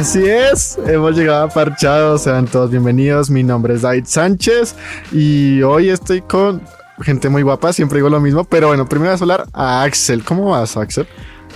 Así es, hemos llegado a Parchados, sean todos bienvenidos. Mi nombre es David Sánchez y hoy estoy con gente muy guapa, siempre digo lo mismo, pero bueno, primero vamos a hablar a Axel. ¿Cómo vas, Axel?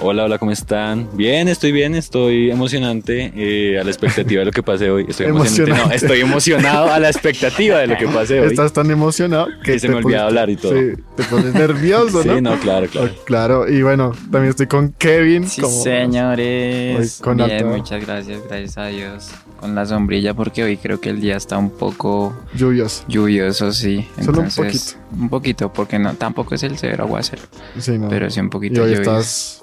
Hola, hola, ¿cómo están? Bien, estoy bien, estoy emocionante eh, a la expectativa de lo que pase hoy. Estoy emocionante, no, estoy emocionado a la expectativa de lo que pase hoy. Estás tan emocionado que, se me olvida hablar y todo. Sí, te pones nervioso, ¿no? Sí, no, claro, claro. Oh, claro, y bueno, también estoy con Kevin. Sí, señores. Con bien, muchas gracias, gracias a Dios. Con la sombrilla porque hoy creo que el día está un poco lluvioso. Lluvioso, sí. Solo un poquito. Un poquito, porque no, tampoco es el severo aguacero. Sí, no. Pero sí un poquito y hoy estás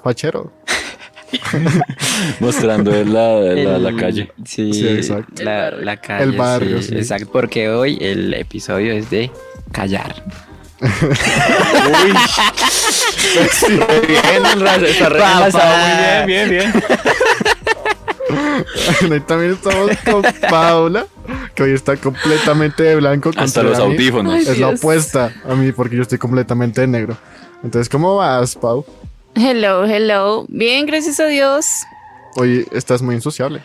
Mostrando la, la, calle. Sí, exacto. La, calle. El barrio. Exacto, porque hoy el episodio es de callar. Uy. bien, muy bien, bien, bien. también estamos con Paula, que hoy está completamente de blanco. Hasta los audífonos. es la opuesta a mí, porque yo estoy completamente de negro. Entonces, ¿cómo vas, Pau? Hello, hello. Bien, gracias a Dios. Hoy estás muy insociable.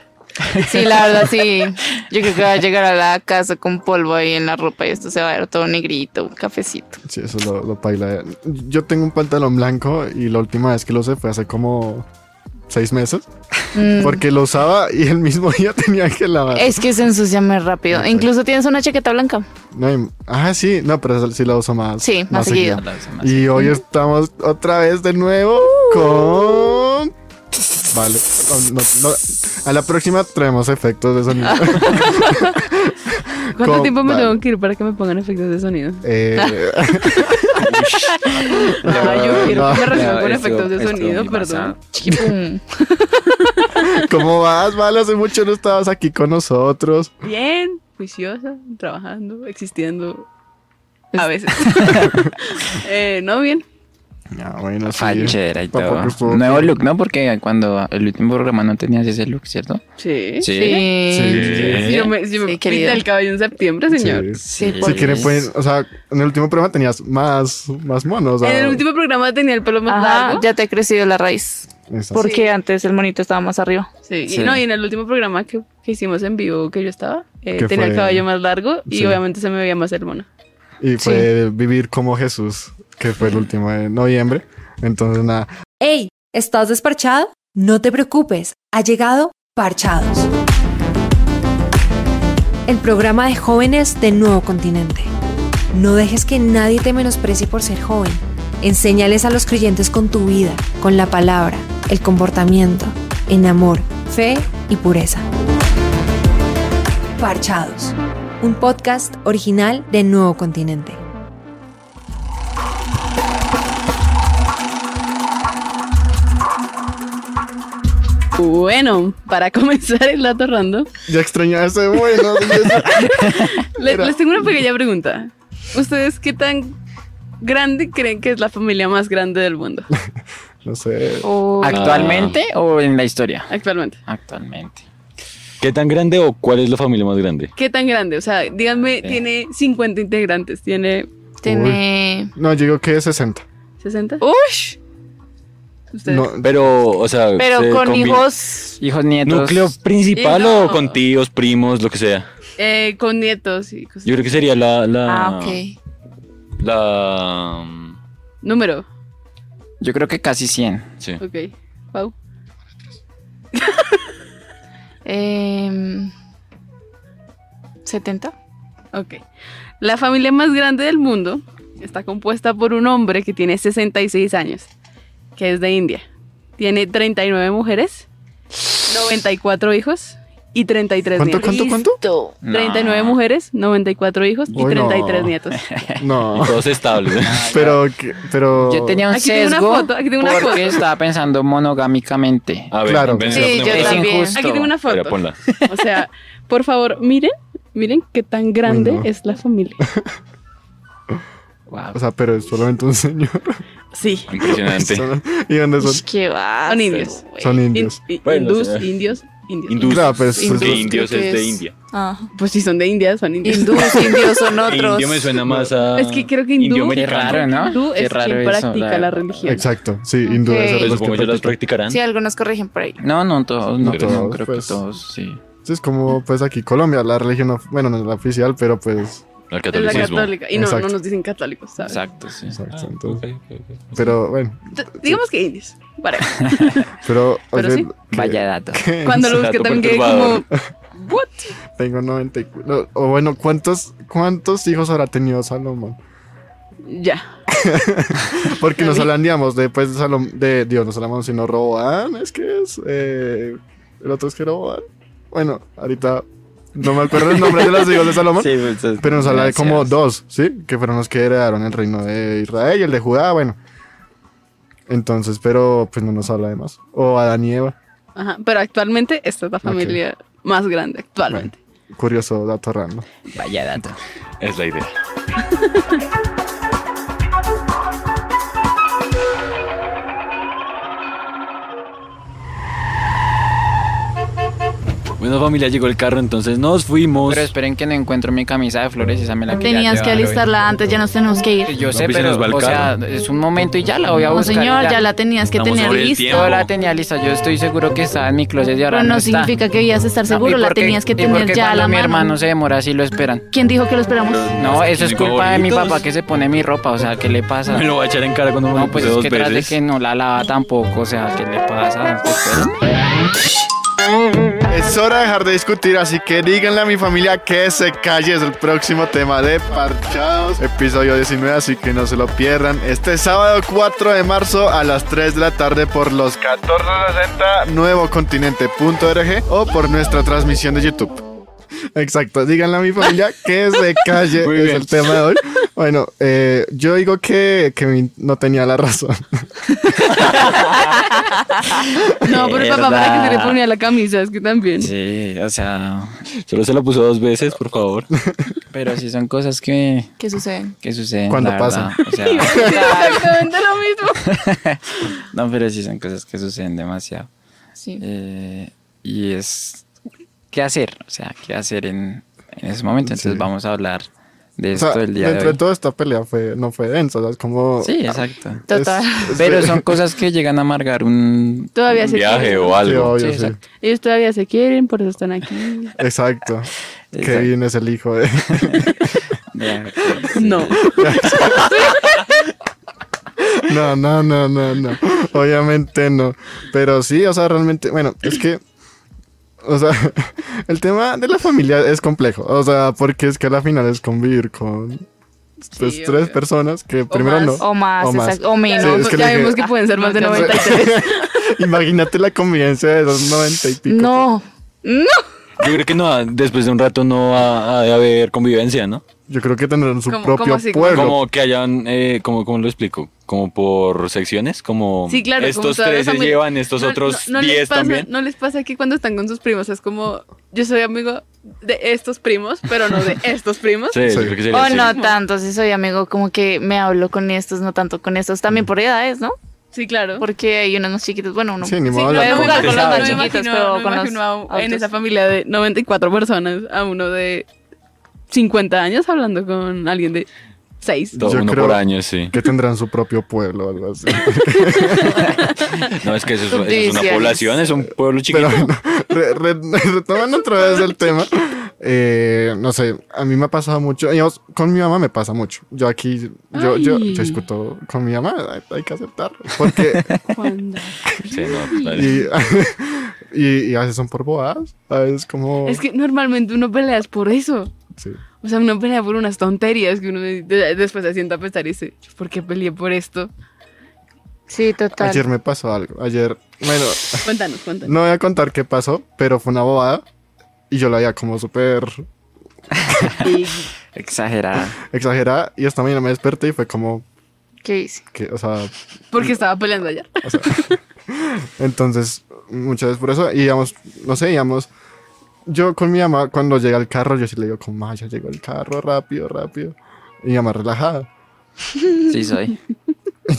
Sí, la verdad, sí. Yo creo que va a llegar a la casa con polvo ahí en la ropa y esto se va a ver todo negrito, un cafecito. Sí, eso lo, lo baila. Yo tengo un pantalón blanco y la última vez que lo usé fue hace como seis meses. Mm. Porque lo usaba y el mismo día tenía que lavar. Es que se ensucia muy rápido. Incluso tienes una chaqueta blanca. No, ah, sí, no, pero sí la uso más. Sí, más, seguido. y hoy estamos otra vez de nuevo con. Vale. a la próxima traemos efectos de sonido. ¿Cuánto tiempo me tengo que ir para que me pongan efectos de sonido? Eh... no, yo quiero que me reciban con efectos de sonido, perdón. ¿Cómo vas, Vale? Hace mucho no estabas aquí con nosotros. Bien, juiciosa, trabajando, existiendo. A veces. eh, no, bien. Ah, bueno, sí. Fachera y todo. Nuevo look, ¿no? Porque cuando el último programa no tenías ese look, ¿cierto? Sí. Sí. Sí. Yo me, yo me el cabello en septiembre, señor. Sí. Si quieren, pueden. O sea, en el último programa tenías más, más monos. En el último programa tenía el pelo más largo. Ya te ha crecido la raíz. Porque antes el monito estaba más arriba. Sí, Y, no, y en el último programa que, que hicimos en vivo que yo estaba, eh, tenía el cabello más largo y obviamente se me veía más el mono. Y fue vivir como Jesús que fue el último de noviembre. Entonces, nada. ¡Ey! ¿Estás desparchado? No te preocupes, ha llegado Parchados. El programa de jóvenes de Nuevo Continente. No dejes que nadie te menosprecie por ser joven. Enséñales a los creyentes con tu vida, con la palabra, el comportamiento, en amor, fe y pureza. Parchados, un podcast original de Nuevo Continente. Bueno, para comenzar el dato random. Ya extrañaba ese bueno. les, tengo una pequeña pregunta. ¿Ustedes qué tan grande creen que es la familia más grande del mundo? no sé. ¿Actualmente o en la historia? Actualmente. Actualmente. ¿Qué tan grande o cuál es la familia más grande? ¿Qué tan grande? O sea, díganme, tiene 50 integrantes, tiene... Tiene... No, yo digo que es 60. ¿60? ¡Ush! No, pero, o sea, pero con hijos, hijos nietos. ¿Núcleo principal o con tíos, primos, lo que sea? Eh, con nietos. Yo creo que sería la, la. Ah, ok. La. Número. Yo creo que casi 100. Sí. Ok. Pau. eh, 70. Ok. La familia más grande del mundo está compuesta por un hombre que tiene 66 años que es de India. Tiene 39 mujeres, 94 hijos y 33 ¿Cuánto, nietos. ¿Cuánto, cuánto? 39 mujeres, 94 hijos y 33 nietos. No. Todos estables. pero, pero... Yo tenía un aquí sesgo tengo una foto, aquí tengo una porque foto. estaba pensando monogámicamente. A ver, claro. Sí, yo es también. Injusto. Aquí tengo una foto. O sea, por favor, miren, miren qué tan grande es la familia. Wow. O sea, pero es solamente un señor. Sí. Impresionante. ¿Y dónde son? Qué va. Son indios. Son indios. hindús, indios, Indios. Hindús. Claro, pues, Porque pues, indios es que de es- India. Ah. Pues si son de India, son indios. Hindús, indios son otros. Indio me suena más a. Es que creo que hindú- indio americano. raro, ¿no? Hindú es raro quien eso, practica la- la religión. Exacto, sí, hindú Ok. es Pues supongo que las practicarán. Sí, algunos corrigen por ahí. No, no todos, no, no, todos, creo pues. que todos, sí. Es como pues aquí Colombia, la religión, bueno, no es la oficial, pero pues... La catolicismo. católica. Y no, no nos dicen católicos, ¿sabes? Exacto, sí. Exacto, Ah, entonces. Pero bueno, T- Digamos que indios. Vale. pero... Pero oye, sí. que- Vaya dato. que Cuando lo busqué también quedé como. ¿What? Tengo 90 y cu- no, O bueno, ¿cuántos, ¿cuántos hijos habrá tenido Salomón? Ya. Porque nos hablan, digamos, después de Salomón, de Dios, no Salomón, sino Roboán, es que es... eh, el otro es que Roboán. Bueno, ahorita no me acuerdo el nombre de los hijos de Salomón. Sí, pues, es- Pero nos habla de como dos, ¿sí? Que fueron los que heredaron el reino de Israel y el de Judá, bueno. Entonces, pero pues no nos habla de más. O Adán y Eva. Ajá. Pero actualmente esta es la familia más grande, actualmente. Curioso dato random. Vaya dato. Es la idea. Bueno, familia, llegó el carro, entonces nos fuimos. Pero esperen que no encuentro mi camisa de flores, esa me la quería Tenías que alistarla antes, ya nos tenemos que ir. Yo sé, No, pues se pero, nos va el o sea, carro. es un momento y ya la voy a No, buscar. y señor, ya la tenías que Estamos tener sobre el lista. tiempo. Yo la tenía lista, yo estoy seguro que estaba en mi closet y ahora Pero no está. significa que debías estar ¿Y seguro, la tenías que y tener ya a la mi mano. hermano se demora así lo esperan? ¿Quién dijo que lo esperamos? No, eso es culpa de mi papá que se pone mi ropa, o sea, ¿qué le pasa? Me lo va a echar en cara cuando me No, pues es que tras de que no la lava tampoco, o sea, ¿qué le pasa? Es hora de dejar de discutir, así que díganle a mi familia que se calle. Es el próximo tema de Parchados, episodio 19, así que no se lo pierdan. Este sábado 4 de marzo a las 3 de la tarde por los 1460 nuevocontinente.org o por nuestra transmisión de YouTube. Exacto, díganle a mi familia que se calle. Muy es bien. el tema de hoy. Bueno, eh, yo digo que Kevin no tenía la razón. No, pero el papá para que se le ponía la camisa, es que también. Sí, o sea, Solo se lo puso dos veces, por favor. pero sí son cosas que, ¿Qué sucede? que suceden. Cuando la pasan. verdad, O sea, Exactamente lo mismo. no, pero sí son cosas que suceden demasiado. Sí. Eh, y es qué hacer, o sea, qué hacer en, en ese momento. Entonces Sí. vamos a hablar de O esto sea, el día de dentro hoy. de toda esta pelea fue, no fue densa, o sea, es como... Sí, exacto. Total. es- Pero son cosas que llegan a amargar un... Todavía Un se viaje quieren. o Sí, algo. obvio, Sí, sí. exacto. Ellos todavía se quieren, por eso están aquí. Exacto. Exacto. Kevin es el hijo de... de- No. No, no, no, no, no. Obviamente no. Pero sí, o sea, realmente, bueno, es que, o sea, el tema de la familia es complejo. O sea, porque es que a la final es convivir con pues, Sí, tres obvio. personas que primero más. no. O más, O más. exacto, o menos. Sí, es que ya vimos que pueden ser más de No, ya 93. Imagínate la convivencia de esos noventa y pico. No, Yo creo que no, después de un rato no va a haber convivencia, ¿no? Yo creo que tendrán su ¿Cómo- propio cómo así? pueblo. Como que hayan, eh, como, ¿cómo lo explico? Como por secciones, como Sí, claro. como estos tres se llevan, estos No- otros no- no les diez pasa- también. No les pasa que cuando están con sus primos es como, yo soy amigo de estos primos, pero no de estos primos. Sí, yo Sí. creo que sería o así. no tanto, si soy amigo, como que me hablo con estos, no tanto con estos, también por edades, ¿no? Sí, claro. Porque hay unos más chiquitos, bueno, uno. Sí, ni Sí, modo no, hablar puede jugar con los más chiquitos, pero con los en esa familia de 94 personas a uno de 50 años hablando con alguien de 6. Todo Yo uno creo- por año, sí. Que tendrán su propio pueblo o algo así. No, es que eso, es- eso es una población, es un pueblo chiquito. Pero bueno, re- re- retomando otra vez el tema, eh, no sé, a mí me ha pasado mucho, digamos, con mi mamá me pasa mucho. Yo aquí, yo, yo, discuto con mi mamá, hay, hay que aceptarlo, porque, Cuando- Sí, no, dale. y, y, y a veces son por bobadas, a veces como... Es que normalmente uno pelea es por eso. Sí. O sea, uno pelea por unas tonterías que uno de- de- después se sienta a pensar y dice, ¿por qué peleé por esto? Sí, total. Ayer me pasó algo, ayer, bueno, Cuéntanos, cuéntanos. no voy a contar qué pasó, pero fue una bobada y yo la veía como súper Exagerada. exagerada y esta mañana me desperté y fue como, ¿Qué hice? que, o sea, porque estaba peleando ayer. O sea, entonces, muchas veces por eso, y digamos, no sé, digamos, yo con mi mamá, cuando llega el carro, yo sí le digo, como, "Ma, ya llegó el carro, rápido, rápido. Y mi mamá relajada. Sí soy.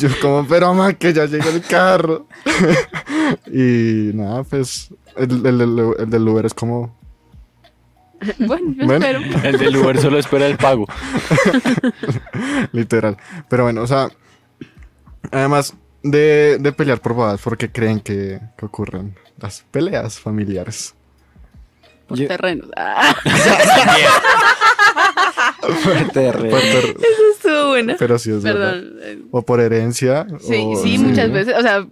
yo como, pero mamá, que ya llega el carro. y nada, pues el, el, del Uber es como... Bueno, yo espero. El del Uber solo espera el pago. Literal. Pero bueno, o sea, además de, de pelear por bodas, ¿por qué creen que, que ocurren las peleas familiares? Por terrenos. Ah. por terrenos. Eso estuvo bueno. Pero sí es Perdón. O por herencia. Sí, sí, muchas veces. O sea,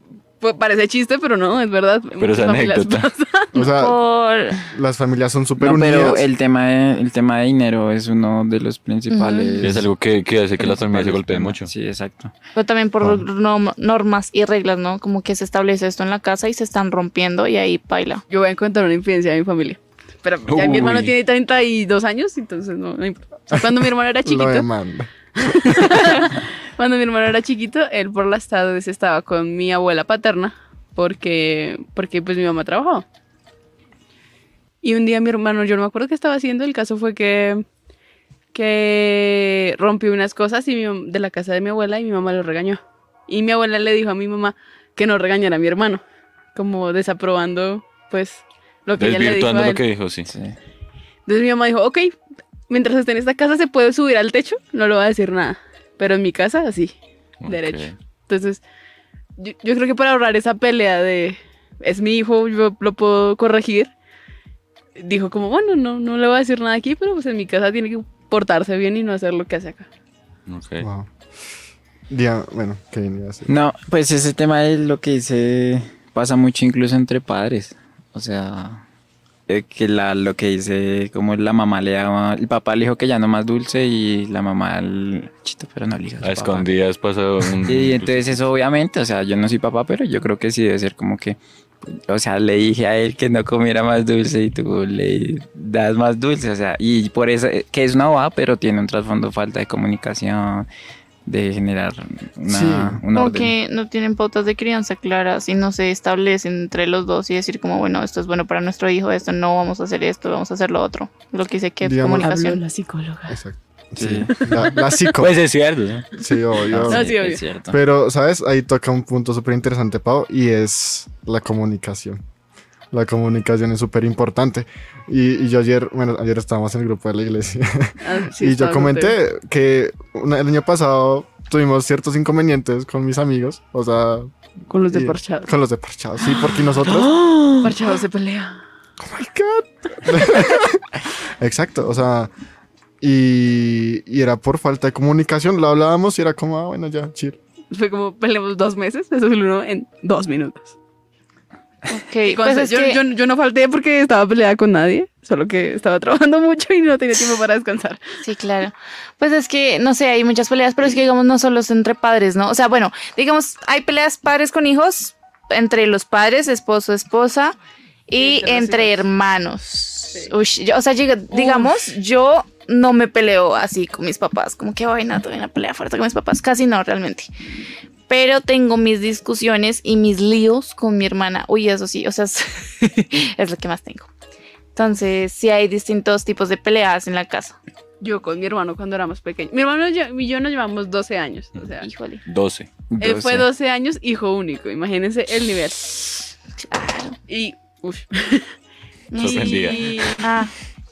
parece chiste, pero no, es verdad. Pero es anécdota. O sea, las familias son súper no, Pero el tema, de, el tema de dinero es uno de los principales. Es algo que, que hace que las familias se golpeen mucho. Sí, exacto. Pero también por ah. normas y reglas, ¿no? Como que se establece esto en la casa y se están rompiendo y ahí baila. Yo voy a encontrar una infidencia de mi familia. Pero ya mi hermano tiene 32 años, entonces no, no importa. cuando mi hermano era chiquito. cuando mi hermano era chiquito, él por las tardes estaba con mi abuela paterna porque, porque pues mi mamá trabajaba. Y un día mi hermano, yo no me acuerdo qué estaba haciendo, el caso fue que, que rompió unas cosas y de la casa de mi abuela y mi mamá lo regañó. Y mi abuela le dijo a mi mamá que no regañara a mi hermano, como desaprobando pues lo que ella le dijo. lo que dijo, sí. Entonces mi mamá dijo, ok, mientras esté en esta casa se puede subir al techo, no le va a decir nada. Pero en mi casa, así, derecho. Entonces, yo, creo que para ahorrar esa pelea de es mi hijo, yo lo puedo corregir, dijo como, bueno, no, no le voy a decir nada aquí, pero pues en mi casa tiene que portarse bien y no hacer lo que hace acá. Ok. Wow. bueno, ¿qué venía a decir? No, pues ese tema es lo que dice, pasa mucho incluso entre padres. O sea, eh, que la, lo que dice, como la mamá le daba, el papá le dijo que ya no más dulce y la mamá, el chito, pero no le dijo. A, escondidas pasó un... Y entonces eso obviamente, o sea, yo no soy papá, pero yo creo que sí debe ser como que, o sea, le dije a él que no comiera más dulce y tú le das más dulce, o sea, y por eso, que es una bobada, pero tiene un trasfondo falta de comunicación, de generar una, sí. que no tienen pautas de crianza claras y no se establecen entre los dos y decir como, bueno, esto es bueno para nuestro hijo, esto no, vamos a hacer esto, vamos a hacer lo otro. Lo que dice que es comunicación. la psicóloga. Exacto. Sí. La, la psico. Pues es cierto. Sí, obvio. No, sí, obvio. Es cierto. Pero, ¿sabes? Ahí toca un punto súper interesante, Pau, y es la comunicación. La comunicación es súper importante. Y, yo ayer, bueno, ayer estábamos en el grupo de la iglesia. Ah, y yo comenté que el año pasado tuvimos ciertos inconvenientes con mis amigos. O sea. Con los de Parchados. Con los de Parchados, sí, porque nosotros. Parchados se pelea. Oh my God. Exacto, o sea. Y, y, era por falta de comunicación. Lo hablábamos y era como, ah, bueno, ya, chill. Fue como peleamos dos meses. Eso es uno en dos minutos. Ok, pues yo, yo, no falté porque estaba peleada con nadie, solo que estaba trabajando mucho y no tenía tiempo para descansar. Sí, claro. Pues es que, no sé, hay muchas peleas, pero es que digamos no solo es entre padres, ¿no? O sea, bueno, digamos, hay peleas padres con hijos, entre los padres, esposo, esposa, y entre hermanos. o sea, digamos, yo no me peleo así con mis papás, como que vaina, tuve una pelea fuerte con mis papás, casi no realmente pero tengo mis discusiones y mis líos con mi hermana. Uy, eso sí, o sea, es, lo que más tengo. Entonces, sí hay distintos tipos de peleas en la casa. Yo con mi hermano cuando éramos pequeños. Mi hermano y yo nos llevamos 12 años. O sea, Híjole. 12. Él fue 12 años, hijo único. Imagínense el nivel. Claro. Y. Uf. Sorprendida. Y, ah.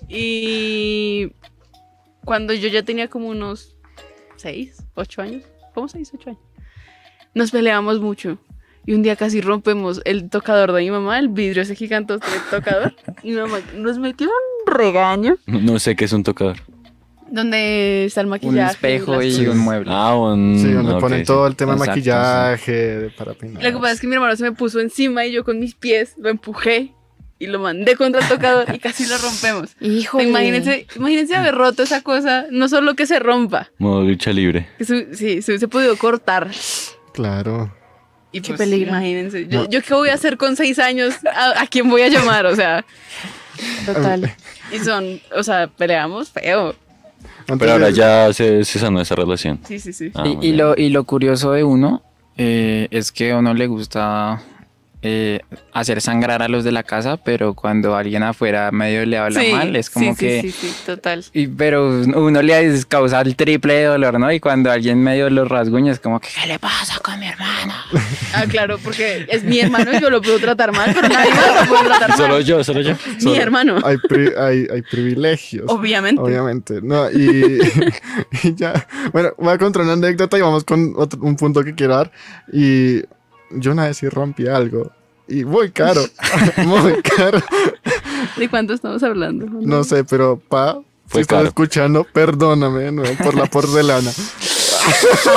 y cuando yo ya tenía como unos 6, 8 años. ¿Cómo 6, 8 años? Nos peleamos mucho. Y un día casi rompemos el tocador de mi mamá, el vidrio ese gigante del tocador. y mi mamá nos metió un regaño. No, sé qué es un tocador. Donde está el maquillaje. Un espejo y, un mueble. Ah, un... Sí, donde ponen todo el tema de maquillaje, para peinar. Lo que pasa es que mi hermano se me puso encima y yo con mis pies lo empujé y lo mandé contra el tocador y casi lo rompemos. Hijo. Imagínense, imagínense haber roto esa cosa, no solo que se rompa. Modo lucha libre. sí, se hubiese podido cortar. Claro. Y qué pues, peligro. Imagínense. Yo, qué voy a hacer con seis años? ¿A, quién voy a llamar? O sea. Total. Y son, o sea, peleamos feo. Pero ahora ya se, se sanó esa relación. Sí, sí, sí. Ah, y, lo, y lo curioso de uno eh, es que a uno le gusta eh, hacer sangrar a los de la casa, pero cuando alguien afuera medio le habla Sí, mal, es como sí, que... Sí, sí, sí. Total. Y, pero uno le causa el triple de dolor, ¿no? Y cuando alguien medio los rasguña es como que, ¿qué le pasa con mi hermano? Ah, claro, porque es mi hermano y yo lo puedo tratar mal, pero nadie más lo puede tratar mal. Solo yo, solo yo. Mi Solo- hermano. Hay, pri- hay, hay privilegios. Obviamente. Obviamente. No, y, y ya. Bueno, voy a contar una anécdota y vamos con otro- un punto que quiero dar. Y yo una vez sí rompí algo. Y muy caro. muy caro. ¿De cuánto estamos hablando? No sé, pero pa, Fue si estás caro. escuchando, perdóname ¿no? por la porcelana.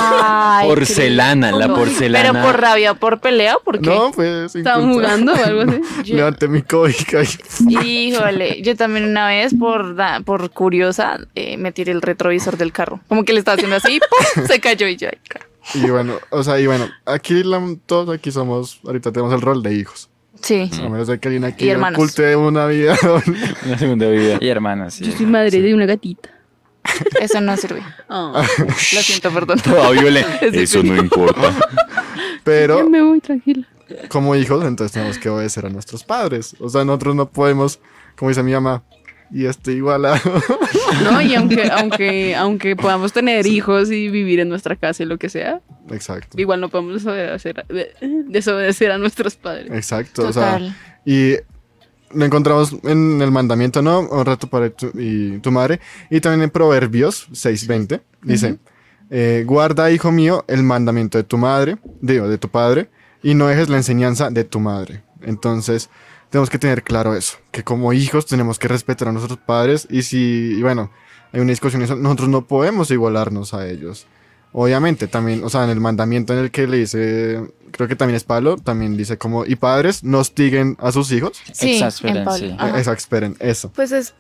Ay, Porcelana, la porcelana. Pero por rabia, por pelea, ¿o ¿por qué? No, pues. ¿Estaban jugando o algo así? Yo- Levanté mi código y Híjole, yo también una vez por, por curiosa eh, me tiré el retrovisor del carro. Como que le estaba haciendo así ¡pum! se cayó y yo. ay, Y bueno, o sea, y bueno, aquí la- todos aquí somos, ahorita tenemos el rol de hijos. Sí. A menos de que alguien aquí oculte una vida. Una segunda vida. Y hermanos, sí. Yo soy madre de una gatita. Eso no sirve. Oh, Lo siento, perdón. Toda violenta. Eso no importa. Pero ya me voy tranquila. como hijos, entonces tenemos que obedecer a nuestros padres. O sea, nosotros no podemos, como dice mi mamá, y este igual a... No, y aunque, aunque, aunque podamos tener hijos y vivir en nuestra casa y lo que sea, Exacto. igual no podemos desobedecer, desobedecer a nuestros padres. Exacto. O sea, Total. y lo encontramos en el mandamiento, ¿no? Honra a tu padre tu- y tu madre. Y también en Proverbios 6.20 dice, eh, guarda, hijo mío, el mandamiento de tu madre, digo, de tu padre, y no dejes la enseñanza de tu madre. Entonces, tenemos que tener claro eso, que como hijos tenemos que respetar a nuestros padres y si, y bueno, hay una discusión, eso, nosotros no podemos igualarnos a ellos. Obviamente, también, o sea, en el mandamiento en el que le dice, creo que también es Pablo, también dice como, y padres, no hostiguen a sus hijos. Sí, Exasperen, sí. Ajá. Eso. Pues es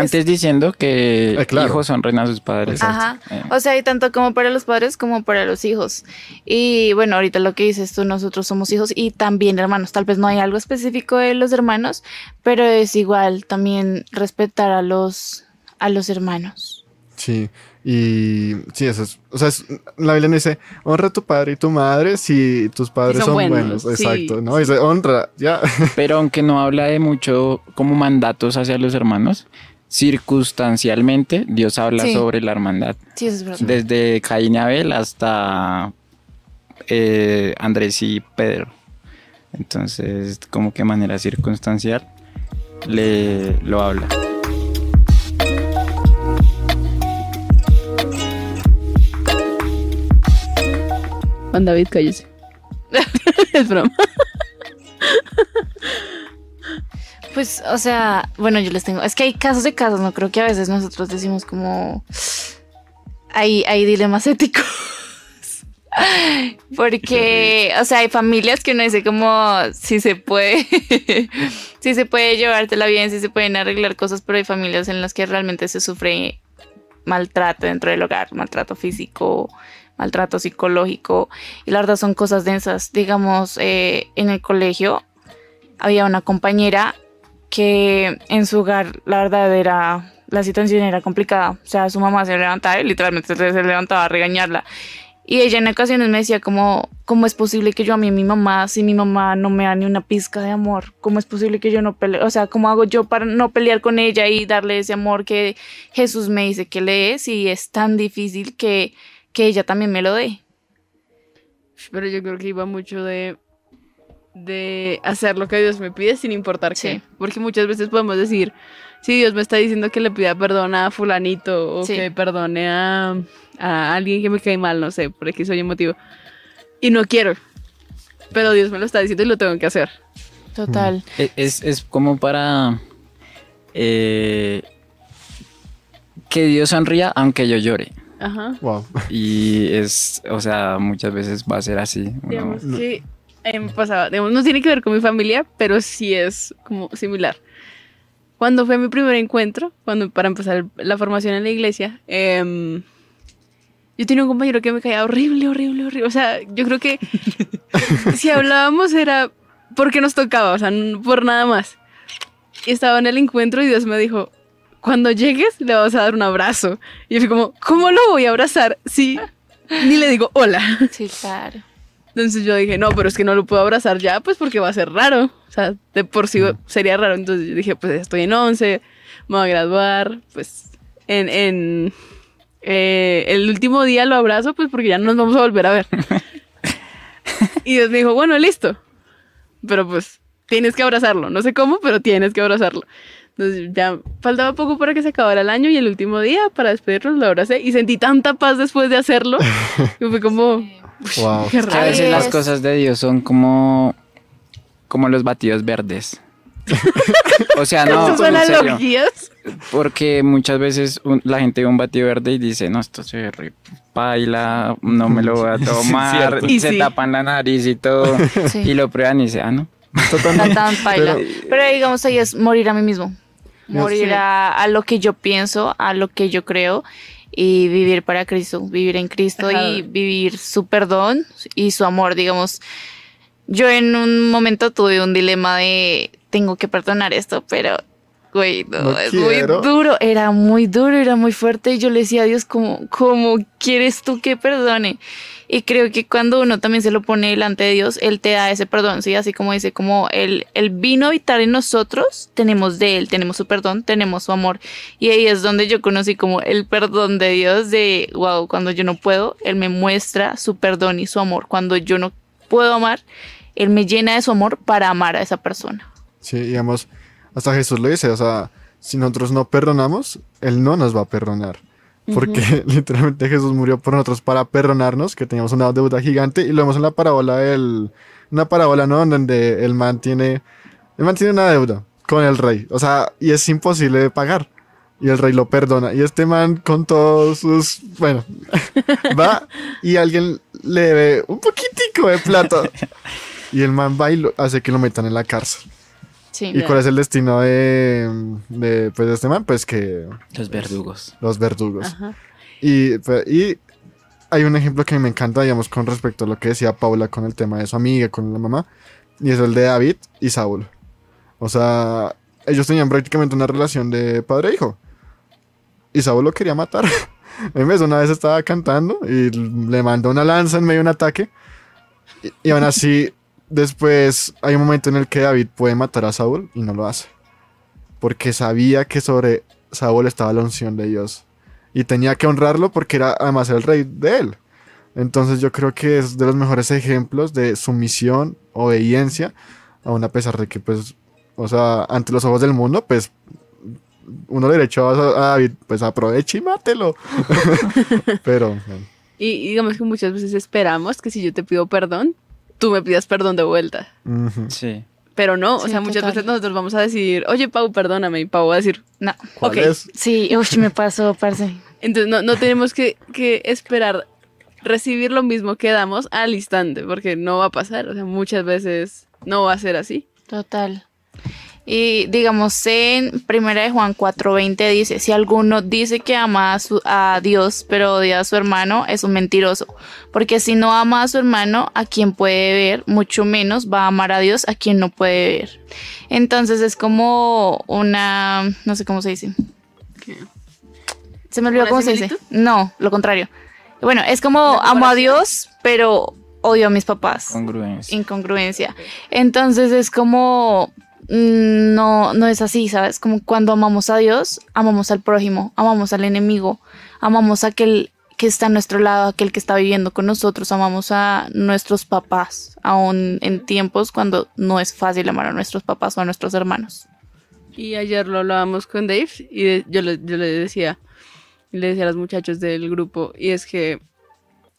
Antes diciendo que Eh, claro. hijos honren a sus padres. Ajá. Eh, O sea, hay tanto como para los padres como para los hijos. Y bueno, ahorita lo que dices tú, nosotros somos hijos y también hermanos. Tal vez no hay algo específico de los hermanos, pero es igual también respetar a los a los hermanos. Sí, y sí, eso es, o sea, es- la Biblia no dice, honra a tu padre y tu madre si tus padres son son, buenos, buenos. sí. Exacto, ¿no? Dice, honra, ya. Pero aunque no habla de mucho como mandatos hacia los hermanos, circunstancialmente Dios habla Sí. sobre la hermandad. Sí, eso es verdad. Desde Caín y Abel hasta eh, Andrés y Pedro. Entonces, como que manera circunstancial le lo habla. Juan David, cállese. es broma. Pues, o sea, bueno, yo les tengo. Es que hay casos de casos, ¿no? Creo que a veces nosotros decimos como. Hay, hay dilemas éticos. Porque, o sea, hay familias que uno dice como si se puede, si se puede llevártela bien, si se pueden arreglar cosas, pero hay familias en las que realmente se sufre maltrato dentro del hogar, maltrato físico, maltrato psicológico, y la verdad son cosas densas. Digamos, eh, en el colegio había una compañera que en su hogar, la verdad, era, la situación era complicada. O sea, su mamá se levantaba y literalmente se levantaba a regañarla. Y ella en ocasiones me decía como, ¿cómo es posible que yo a mi mamá si mi mamá no me da ni una pizca de amor? ¿Cómo es posible que yo no pelee? O sea, ¿cómo hago yo para no pelear con ella y darle ese amor que Jesús me dice que le es? Y es tan difícil que, que ella también me lo dé. Pero yo creo que iba mucho de, de hacer lo que Dios me pide sin importar Sí. qué. Porque muchas veces podemos decir, si Dios me está diciendo que le pida perdón a fulanito o Sí. que perdone a, a alguien que me cae mal, no sé, por X o Y motivo. Y no quiero. Pero Dios me lo está diciendo y lo tengo que hacer. Total. E- Es, es como para eh, que Dios sonría aunque yo llore. Ajá. Wow. Y es, o sea, muchas veces va a ser así. uno- Digamos que me pasaba, digamos, no tiene que ver con mi familia, pero sí es como similar. Cuando fue mi primer encuentro, cuando para empezar la formación en la iglesia, em, yo tenía un compañero que me caía horrible, horrible, horrible. O sea, yo creo que si hablábamos era porque nos tocaba, o sea, por nada más. Y estaba en el encuentro y Dios me dijo, cuando llegues le vas a dar un abrazo. Y yo fui como, ¿cómo lo voy a abrazar si ni le digo hola? Sí, claro. Entonces yo dije, no, pero es que no lo puedo abrazar ya, pues porque va a ser raro. O sea, de por sí sería raro. Entonces yo dije, pues estoy en 11, me voy a graduar, pues en, en eh, el último día lo abrazo, pues porque ya no nos vamos a volver a ver. y Dios me dijo, bueno, listo. Pero pues tienes que abrazarlo. No sé cómo, pero tienes que abrazarlo. Entonces ya faltaba poco para que se acabara el año y el último día para despedirnos lo abracé y sentí tanta paz después de hacerlo. que fue como... Wow. Qué Que a raro. veces las cosas de Dios son como, como los batidos verdes. o sea, no, son en serio. analogías. Porque muchas veces un- la gente ve un batido verde y dice, no, esto se re paila, no me lo voy a tomar, cierto. Y se sí. tapan la nariz y todo, Sí. y lo prueban y dicen, ah, no. Tan paila. Pero, digamos ahí es morir a mí mismo. Morir Sí. a, a lo que yo pienso, a lo que yo creo y vivir para Cristo, vivir en Cristo Ajá. y vivir su perdón y su amor, digamos. Yo en un momento tuve un dilema de tengo que perdonar esto, pero güey, no, No es quiero. muy duro, era muy duro, era muy fuerte y yo le decía a Dios como cómo quieres tú que perdone? Y creo que cuando uno también se lo pone delante de Dios, Él te da ese perdón, ¿sí? Así como dice, como Él, él vino a habitar en nosotros, tenemos de Él, tenemos su perdón, tenemos su amor. Y ahí es donde yo conocí como el perdón de Dios, de, wow, cuando yo no puedo, Él me muestra su perdón y su amor. Cuando yo no puedo amar, Él me llena de su amor para amar a esa persona. Sí, digamos, hasta Jesús lo dice, o sea, si nosotros no perdonamos, Él no nos va a perdonar. Porque literalmente Jesús murió por nosotros para perdonarnos, que teníamos una deuda gigante, y lo vemos en la parábola del... Una parábola, ¿no? Donde el man tiene... El man tiene una deuda con el rey, o sea, y es imposible de pagar. Y el rey lo perdona. Y este man con todos sus... Bueno, va y alguien le debe un poquitico de plata. Y el man va y lo- hace que lo metan en la cárcel. Sí. ¿Y cuál es el destino de, de, pues, de este man? Pues que Los verdugos. los verdugos. Ajá. Y, pues, y hay un ejemplo que me encanta, digamos, con respecto a lo que decía Paula con el tema de su amiga, con la mamá, y es el de David y Saúl. O sea, ellos tenían prácticamente una relación de padre e hijo. Y Saúl lo quería matar. En vez, una vez estaba cantando y le mandó una lanza en medio de un ataque. Y, y aún así, después hay un momento en el que David puede matar a Saúl y no lo hace. Porque sabía que sobre Saúl estaba la unción de Dios. Y tenía que honrarlo porque era además el rey de él. Entonces yo creo que es de los mejores ejemplos de sumisión, obediencia, aun a pesar de que pues, o sea, ante los ojos del mundo, pues uno le echó a David, pues aproveche y mátelo. Pero y digamos que muchas veces esperamos que si yo te pido perdón, tú me pidas perdón de vuelta. Sí. Pero no, o Sí, sea, muchas total. veces nosotros vamos a decir, oye, Pau, perdóname, y Pau va a decir, No. ¿cuál Ok. es? Sí, uy, me pasó, parce. entonces no, no tenemos que, que esperar recibir lo mismo que damos al instante, porque no va a pasar, o sea, muchas veces no va a ser así. Total. Y digamos, en Primera de Juan 4:20 dice, si alguno dice que ama a, su- a Dios, pero odia a su hermano, es un mentiroso. Porque si no ama a su hermano, a quien puede ver, mucho menos va a amar a Dios, a quien no puede ver. Entonces es como una, no sé cómo se dice. Se me olvidó ¿Una cómo se dice. No, lo contrario. Bueno, es como ¿Una amo a? Dios, pero odio a mis papás Congruencia. incongruencia. Entonces es como no no es así, ¿sabes? Como cuando amamos a Dios, amamos al prójimo, amamos al enemigo, amamos a aquel que está a nuestro lado, aquel que está viviendo con nosotros, amamos a nuestros papás, aún en tiempos cuando no es fácil amar a nuestros papás o a nuestros hermanos. Y ayer lo hablábamos con Dave y yo, le, yo le decía, le decía a los muchachos del grupo, y es que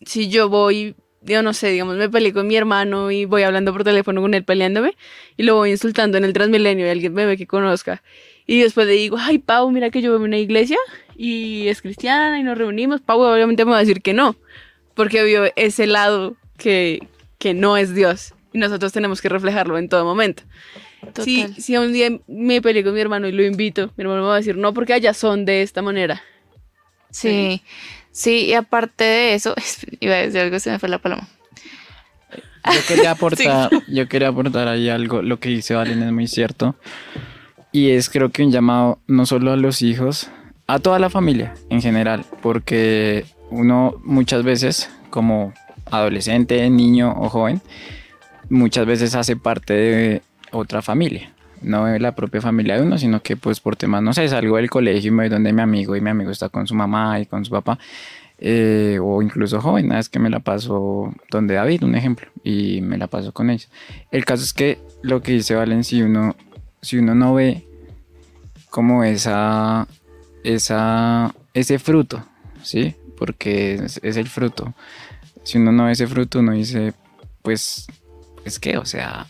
si yo voy, yo no sé, digamos, me peleé con mi hermano y voy hablando por teléfono con él peleándome y lo voy insultando en el Transmilenio y alguien me ve que conozca. Y después le digo, ay, Pau, mira que yo voy a una iglesia y es cristiana y nos reunimos. Pau obviamente me va a decir que no, porque vio ese lado que, que no es Dios. Y nosotros tenemos que reflejarlo en todo momento. Si, si un día me peleé con mi hermano y lo invito, mi hermano me va a decir, no, porque allá son de esta manera. Sí. Sí, y aparte de eso, iba a decir algo, se me fue la paloma. Yo quería aportar, yo quería aportar ahí algo, lo que dice Valen es muy cierto. Y es creo que un llamado no solo a los hijos, a toda la familia en general, porque uno muchas veces como adolescente, niño o joven, muchas veces hace parte de otra familia. No de la propia familia de uno, sino que pues por temas, no sé, salgo del colegio y me voy donde mi amigo y mi amigo está con su mamá y con su papá. eh, o incluso joven, es que me la paso donde David, un ejemplo, y me la paso con ellos. El caso es que lo que dice Valen, si uno, si uno no ve como esa, esa, ese fruto, ¿sí? Porque es, es el fruto. Si uno no ve ese fruto, uno dice, pues, es que, o sea,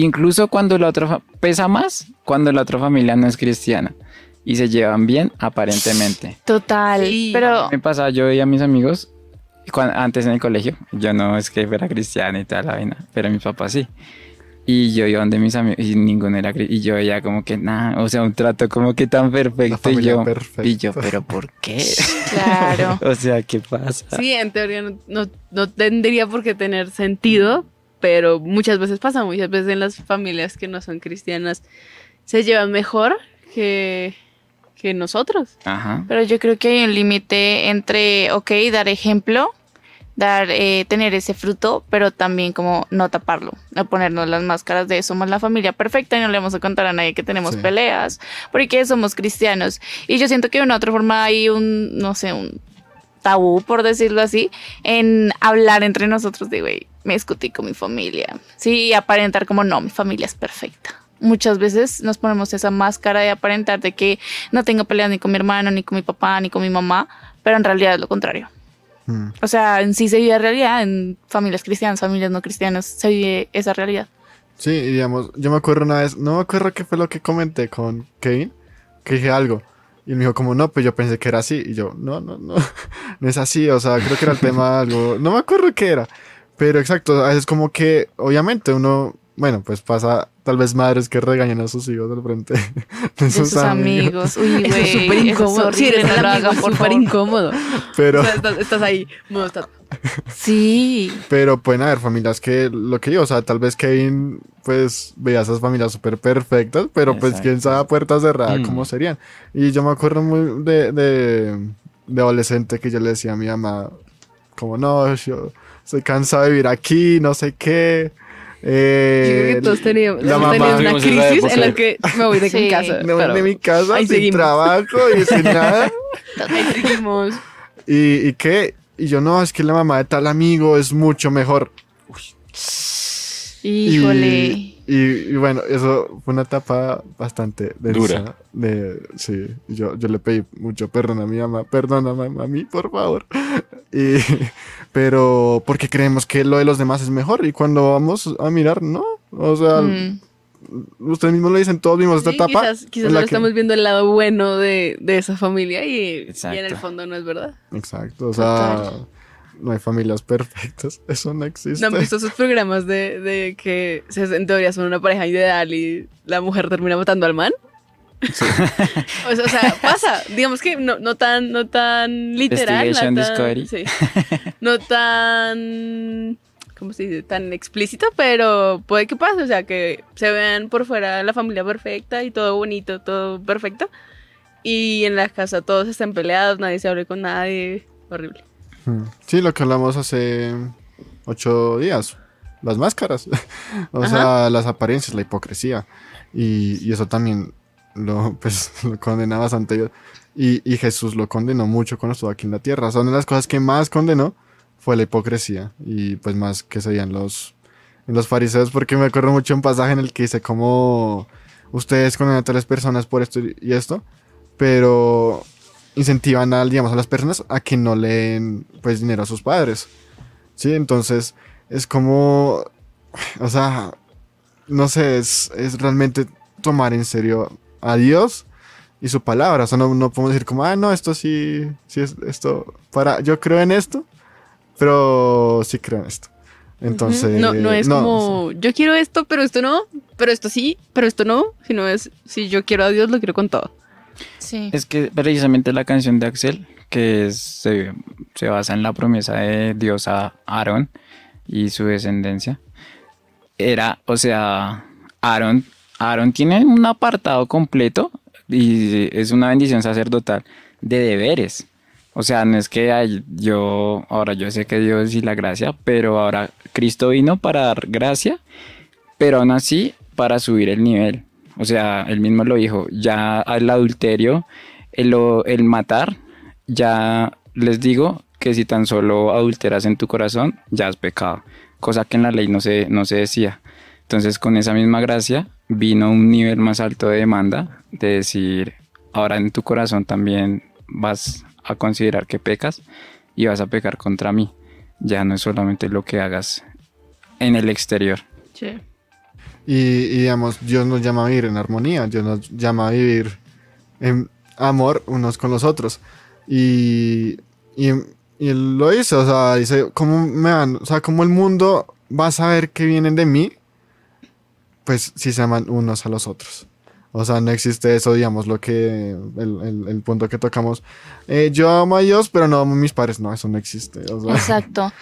incluso cuando la otra, pesa más cuando la otra familia no es cristiana y se llevan bien aparentemente. Total. Sí. Pero Me pasaba, yo veía a mis amigos cuan- antes en el colegio. Yo no es que fuera cristiano y tal la vaina, pero mis papás sí. Y yo iba donde mis amigos y ninguno era y yo veía como que nada, o sea, un trato como que tan perfecto y yo perfecta. y yo, pero ¿por qué? claro. o sea, ¿qué pasa? Sí, en teoría no, no, no tendría por qué tener sentido, pero muchas veces pasa, muchas veces en las familias que no son cristianas se llevan mejor que, que nosotros. Ajá. Pero yo creo que hay un límite entre, ok, dar ejemplo, dar, eh, tener ese fruto, pero también como no taparlo, no ponernos las máscaras de somos la familia perfecta y no le vamos a contar a nadie que tenemos Sí. peleas, porque somos cristianos. Y yo siento que de una u otra forma hay un, no sé, un tabú, por decirlo así, en hablar entre nosotros de, güey, me discutí con mi familia. Sí, y aparentar como, no, mi familia es perfecta. Muchas veces nos ponemos esa máscara de aparentar de que no tengo peleas ni con mi hermano, ni con mi papá, ni con mi mamá, pero en realidad es lo contrario. Mm. O sea, en sí se vive realidad, en familias cristianas, familias no cristianas, se vive esa realidad. Sí, digamos, yo me acuerdo una vez, no me acuerdo qué fue lo que comenté con Kevin, que dije algo. Y él me dijo como, no, pues yo pensé que era así. Y yo, no, no, no, no es así. O sea, creo que era el tema algo, no me acuerdo qué era. Pero exacto, a veces como que, obviamente, uno, bueno, pues pasa tal vez madres que regañan a sus hijos al frente de De sus, sus amigos. Uy, Eso es güey, súper eso es incómodo. Sí, eres el amigo, por súper incómodo. Pero, O sea, estás, estás ahí, modo estatua. Sí. pero pueden haber familias que, lo que yo, o sea, tal vez Kevin, pues, veía esas familias súper perfectas, pero pues quién sabe a puerta cerrada Mm. cómo serían. Y yo me acuerdo muy de, de, de adolescente que yo le decía a mi mamá, como, no, yo estoy cansado de vivir aquí, no sé qué. Yo Eh, creo que todos teníamos, la mamá- tenido una crisis en la que me voy de Sí. mi casa. me voy de mi casa sin seguimos. trabajo y sin nada. Ahí seguimos. ¿Y, ¿Y qué? Y yo, no, es que la mamá de tal amigo es mucho mejor. Y- Híjole. Y, y bueno, eso fue una etapa bastante densa. Dura. De, sí, yo, yo le pedí mucho perdón a mi mamá, perdóname a mí, por favor. Y, pero porque creemos que lo de los demás es mejor y cuando vamos a mirar, no. O sea, Mm. Ustedes mismos lo dicen, todos vimos esta Sí, etapa. quizás quizás que- estamos viendo el lado bueno de, de esa familia y, y en el fondo no es verdad. Exacto, o sea, Total. no hay familias perfectas, eso no existe. ¿No han visto esos programas de, de que en teoría son una pareja ideal y la mujer termina matando al man? o, sea, o sea, pasa. Digamos que no, no tan, no tan literal. Investigation no tan, Discovery. sí. No tan. ¿Cómo se dice? Tan explícito, pero puede que pase. O sea, que se vean por fuera la familia perfecta y todo bonito, todo perfecto. Y en la casa todos están peleados, nadie se abre con nadie. Horrible. Mm. Sí, lo que hablamos hace ocho días, las máscaras, o sea, las apariencias, la hipocresía, y, y eso también lo, pues, lo condena bastante. Y, y Jesús lo condenó mucho cuando estuvo aquí en la tierra. Una de las cosas que más condenó fue la hipocresía, y pues más que se veían los, los fariseos, porque me acuerdo mucho un pasaje en el que dice como ustedes condenan a tales personas por esto y esto, pero incentivan a, digamos, a las personas a que no leen pues dinero a sus padres. Sí, entonces es como, o sea, no sé, es, es realmente tomar en serio a Dios y su palabra. O sea, no, no podemos decir como, ah, no, esto sí, sí es esto, para, yo creo en esto, pero sí creo en esto. Entonces, no, no es como yo quiero esto, pero esto no, pero esto sí, pero esto no, sino es si yo quiero a Dios, lo quiero con todo. Sí. Es que precisamente la canción de Axel, que es- se, se basa en la promesa de Dios a Aarón y su descendencia, era, o sea, Aarón, Aarón tiene un apartado completo y es una bendición sacerdotal de deberes. O sea, no es que ay, yo, ahora yo sé que Dios y la gracia, pero ahora Cristo vino para dar gracia, pero aún así para subir el nivel. O sea, él mismo lo dijo, ya el adulterio, el, el matar, ya les digo que si tan solo adulteras en tu corazón, ya es pecado, cosa que en la ley no se, no se decía. Entonces, con esa misma gracia, vino un nivel más alto de demanda, de decir, ahora en tu corazón también vas a considerar que pecas y vas a pecar contra mí. Ya no es solamente lo que hagas en el exterior. Sí. Y, digamos, Dios nos llama a vivir en armonía, Dios nos llama a vivir en amor unos con los otros. Y, y, él lo hizo, o sea, dice, ¿cómo me van? O sea, ¿cómo el mundo va a saber que vienen de mí? Pues si se aman unos a los otros. O sea, no existe eso, digamos, lo que. El, punto que tocamos. Eh, yo amo a Dios, pero no amo a mis padres. No, eso no existe. Exacto.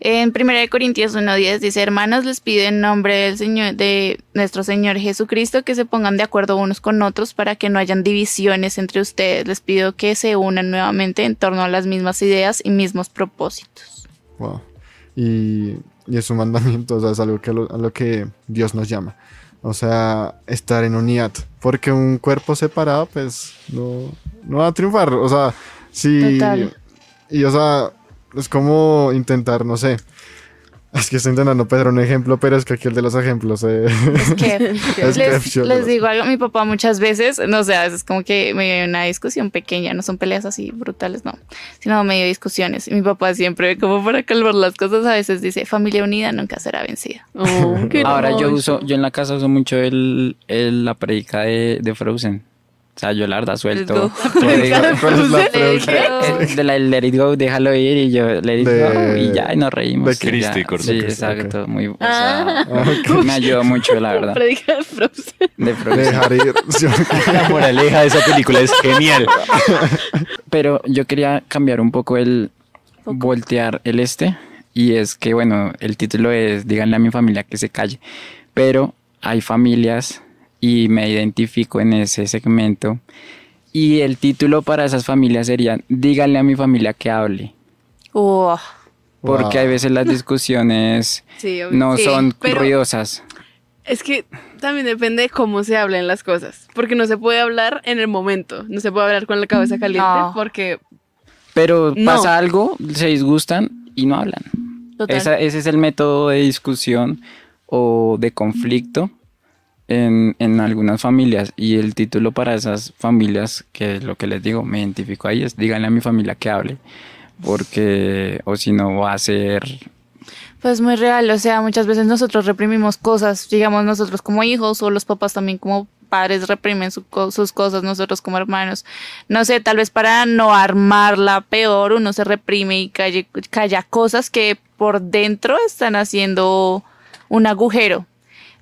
En 1 Corintios 1.10 dice, hermanos, les pido en nombre del Señor, de nuestro Señor Jesucristo que se pongan de acuerdo unos con otros para que no hayan divisiones entre ustedes. Les pido que se unan nuevamente en torno a las mismas ideas y mismos propósitos. Wow. Y, es un mandamiento, o sea, es algo que a lo que Dios nos llama. O sea, estar en unidad. Porque un cuerpo separado, pues, no, no va a triunfar. O sea, sí. Y, o sea, es como intentar, no sé, es que estoy intentando pedir un ejemplo, pero es que aquí el de los ejemplos eh. es que les, digo algo, mi papá muchas veces, no sé, es como que me dio una discusión pequeña, no son peleas así brutales, no, sino medio discusiones. Y mi papá siempre, como para calmar las cosas, a veces dice, familia unida nunca será vencida. Oh, Ahora yo uso, yo en la casa uso mucho el, la predica de, de Frozen. O sea, yo la verdad suelto. De la Let It Go, déjalo ir y yo Let It Go y ya, y nos reímos. De Cristi, Sí, exacto. Muy, o sea, ah. Me ayudó mucho, la verdad. Predicar Frozen. De Frozen. Dejar ir. la moraleja de esa película es genial. Pero yo quería cambiar un poco el voltear el este. Y es que, bueno, el título es Díganle a mi familia que se calle. Pero hay familias y me identifico en ese segmento. Y el título para esas familias sería Díganle a mi familia que hable. Porque hay veces las discusiones no son ruidosas. Es que también depende de cómo se hablen las cosas. Porque no se puede hablar en el momento. No se puede hablar con la cabeza caliente porque. Pero pasa algo, se disgustan y no hablan. ese es el método de discusión o de conflicto en, en, algunas familias y el título para esas familias, que lo que les digo, me identifico ahí, es díganle a mi familia que hable, porque o si no va a ser... Pues muy real, o sea, muchas veces nosotros reprimimos cosas, digamos nosotros como hijos o los papás también como padres reprimen sus cosas, nosotros como hermanos. No sé, tal vez para no armarla peor, uno se reprime y calla cosas que por dentro están haciendo un agujero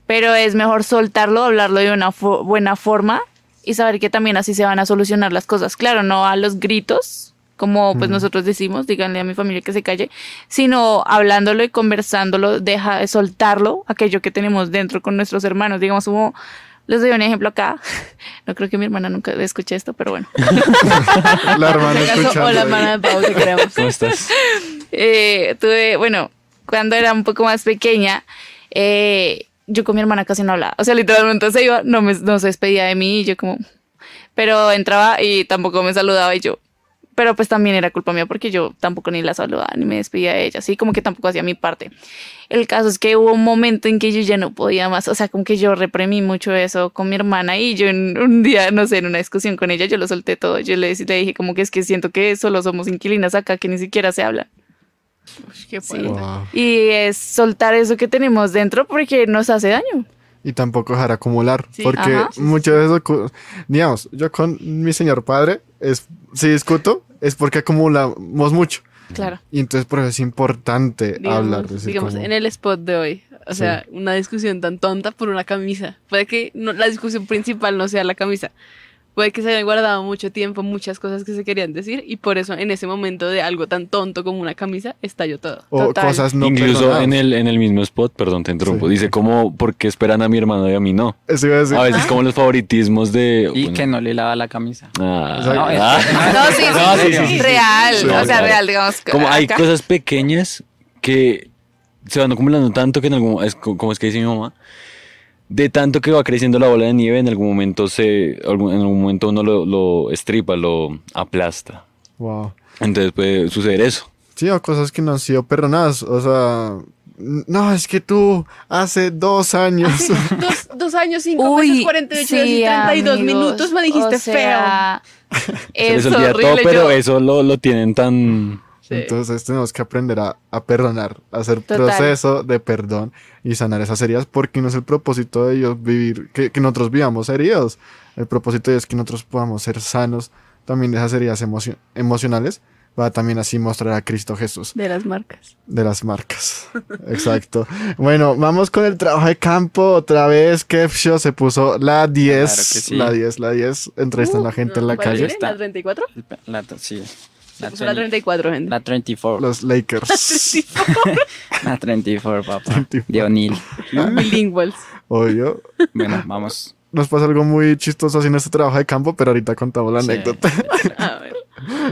pero es mejor soltarlo, hablarlo de una buena forma y saber que también así se van a solucionar las cosas. Claro, no a los gritos, como pues nosotros decimos, díganle a mi familia que se calle, sino hablándolo y conversándolo, deja de soltarlo, aquello que tenemos dentro con nuestros hermanos, digamos como les doy un ejemplo acá. No creo que mi hermana nunca escuche esto, pero bueno. la hermana escuchando. la hermana de Pau, te queremos. ¿Cómo estás? Eh, tuve, bueno, cuando era un poco más pequeña, eh, yo con mi hermana casi no hablaba. O sea, literalmente se iba, no, me, no se despedía de mí y yo como... Pero entraba y tampoco me saludaba y yo... Pero pues también era culpa mía porque yo tampoco ni la saludaba ni me despedía de ella. Así como que tampoco hacía mi parte. El caso es que hubo un momento en que yo ya no podía más. O sea, como que yo reprimí mucho eso con mi hermana y yo en un día, no sé, en una discusión con ella, yo lo solté todo. Yo le, le dije como que es que siento que solo somos inquilinas acá que ni siquiera se hablan. Y es soltar eso que tenemos dentro porque nos hace daño. Y tampoco dejar acumular. Porque muchas veces, digamos, yo con mi señor padre, es, si discuto, es porque acumulamos mucho. Claro. Y entonces por eso es importante hablar. digamos, en el spot de hoy. O sea, una discusión tan tonta por una camisa. Puede que la discusión principal no sea la camisa, puede que se hayan guardado mucho tiempo muchas cosas que se querían decir y por eso en ese momento de algo tan tonto como una camisa estalló todo. O Total. cosas no Incluso en el, en el mismo spot, perdón, te interrumpo, Sí. dice como, ¿por qué esperan a mi hermano y a mí no? Eso iba a decir. A veces como los favoritismos de... Y bueno, que no le lava la camisa. ah. No, es- ah. No, sí, sí, No, sí, sí, sí, sí, sí. real. Sí, o sea, claro. real, digamos. Como hay acá. cosas pequeñas que se van acumulando tanto que en algún es co- como es que dice mi mamá, de tanto que va creciendo la bola de nieve, en algún momento se, en algún momento uno lo, lo estripa, lo aplasta. Wow. Entonces puede suceder eso. Sí, o cosas que no han sido perdonadas. O sea, no, es que tú hace dos años. Dos, dos años, cinco Uy, meses, 48 sí, y 32 amigos, minutos me dijiste o sea, Se les Es olvida horrible. todo, pero yo- eso lo, lo tienen tan... Sí. Entonces tenemos que aprender a, a perdonar, a hacer Total. proceso de perdón y sanar esas heridas, porque no es el propósito de ellos vivir, que, que nosotros vivamos heridos. El propósito de Dios es que nosotros podamos ser sanos también de esas heridas emocio- emocionales, para también así mostrar a Cristo Jesús De las marcas. de las marcas. Exacto. Bueno, vamos con el trabajo de campo otra vez. Kev Show se puso la 10, Claro que sí. la 10, la 10, entrevistando a la gente en la ¿cuál calle. ¿La 34? La, sí. La, puso la 20 34, gente. la 34. Los Lakers. La 34, papá. De O'Neill. Bilingües. Obvio. Bueno, vamos. Nos pasa algo muy chistoso haciendo este trabajo de campo, pero ahorita contamos la Sí. anécdota. A ver.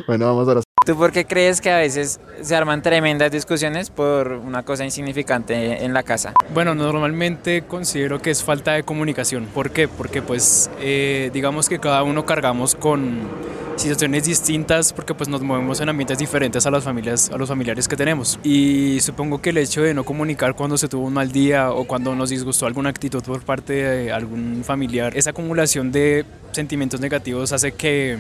bueno, vamos a las ¿Tú por qué crees que a veces se arman tremendas discusiones por una cosa insignificante en la casa? Bueno, normalmente considero que es falta de comunicación. ¿Por qué? Porque pues eh, digamos que cada uno cargamos con situaciones distintas porque pues nos movemos en ambientes diferentes a las familias, a los familiares que tenemos. Y supongo que el hecho de no comunicar cuando se tuvo un mal día o cuando nos disgustó alguna actitud por parte de algún familiar, esa acumulación de sentimientos negativos hace que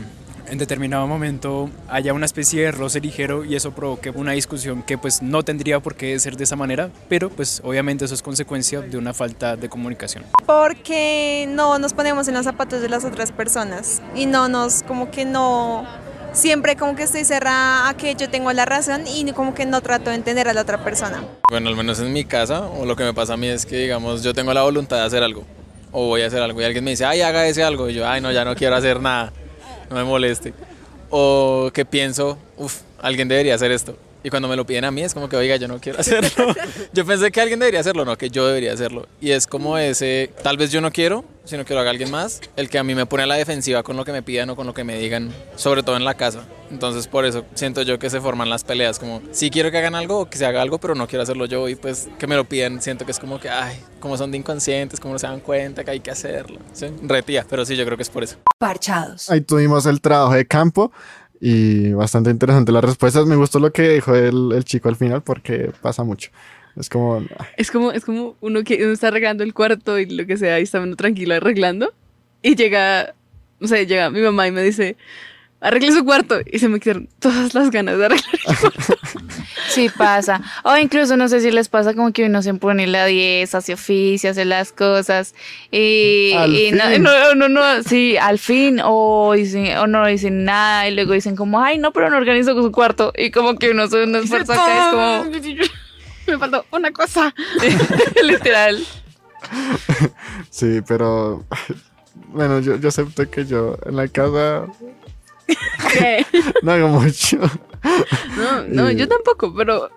en determinado momento haya una especie de roce ligero y eso provoque una discusión que pues no tendría por qué ser de esa manera, pero pues obviamente eso es consecuencia de una falta de comunicación. porque no nos ponemos en los zapatos de las otras personas y no nos, como que no, siempre como que estoy cerrada a que yo tengo la razón y como que no trato de entender a la otra persona. Bueno, al menos en mi casa, o lo que me pasa a mí es que, digamos, yo tengo la voluntad de hacer algo, o voy a hacer algo, y alguien me dice, ay, haga ese algo, y yo, ay, no, ya no quiero hacer nada, no me moleste. O que pienso, uff, alguien debería hacer esto. Y cuando me lo piden a mí es como que, oiga, yo no quiero hacerlo. yo pensé que alguien debería hacerlo, no, que yo debería hacerlo. Y es como ese, tal vez yo no quiero, sino que lo haga alguien más, el que a mí me pone a la defensiva con lo que me pidan o con lo que me digan, sobre todo en la casa. Entonces por eso siento yo que se forman las peleas, como sí quiero que hagan algo o que se haga algo, pero no quiero hacerlo yo y pues que me lo pidan, siento que es como que, ay, como son de inconscientes, como no se dan cuenta que hay que hacerlo. ¿sí? Retía, pero sí, yo creo que es por eso. Parchados. Ahí tuvimos el trabajo de campo y bastante interesante las respuestas. Me gustó lo que dijo el, el chico al final porque pasa mucho. Es como, Es como, es como uno que uno está arreglando el cuarto y lo que sea, y está uno tranquilo arreglando. Y llega, o sea, llega mi mamá y me dice, arregle su cuarto. Y se me quedaron todas las ganas de arreglar. Sí pasa. O incluso no sé si les pasa como que uno se pone la 10, hace oficio, hace las cosas y, no, no, no, no, sí, al fin o, dice, o no dicen nada y luego dicen como, ay, no, pero no organizo su cuarto y como que uno se uno esfuerza acá, es como, me faltó una cosa. literal. sí, pero bueno, yo, yo acepto que yo en la casa ¿Qué? no hago mucho. No, no, Y- yo tampoco, pero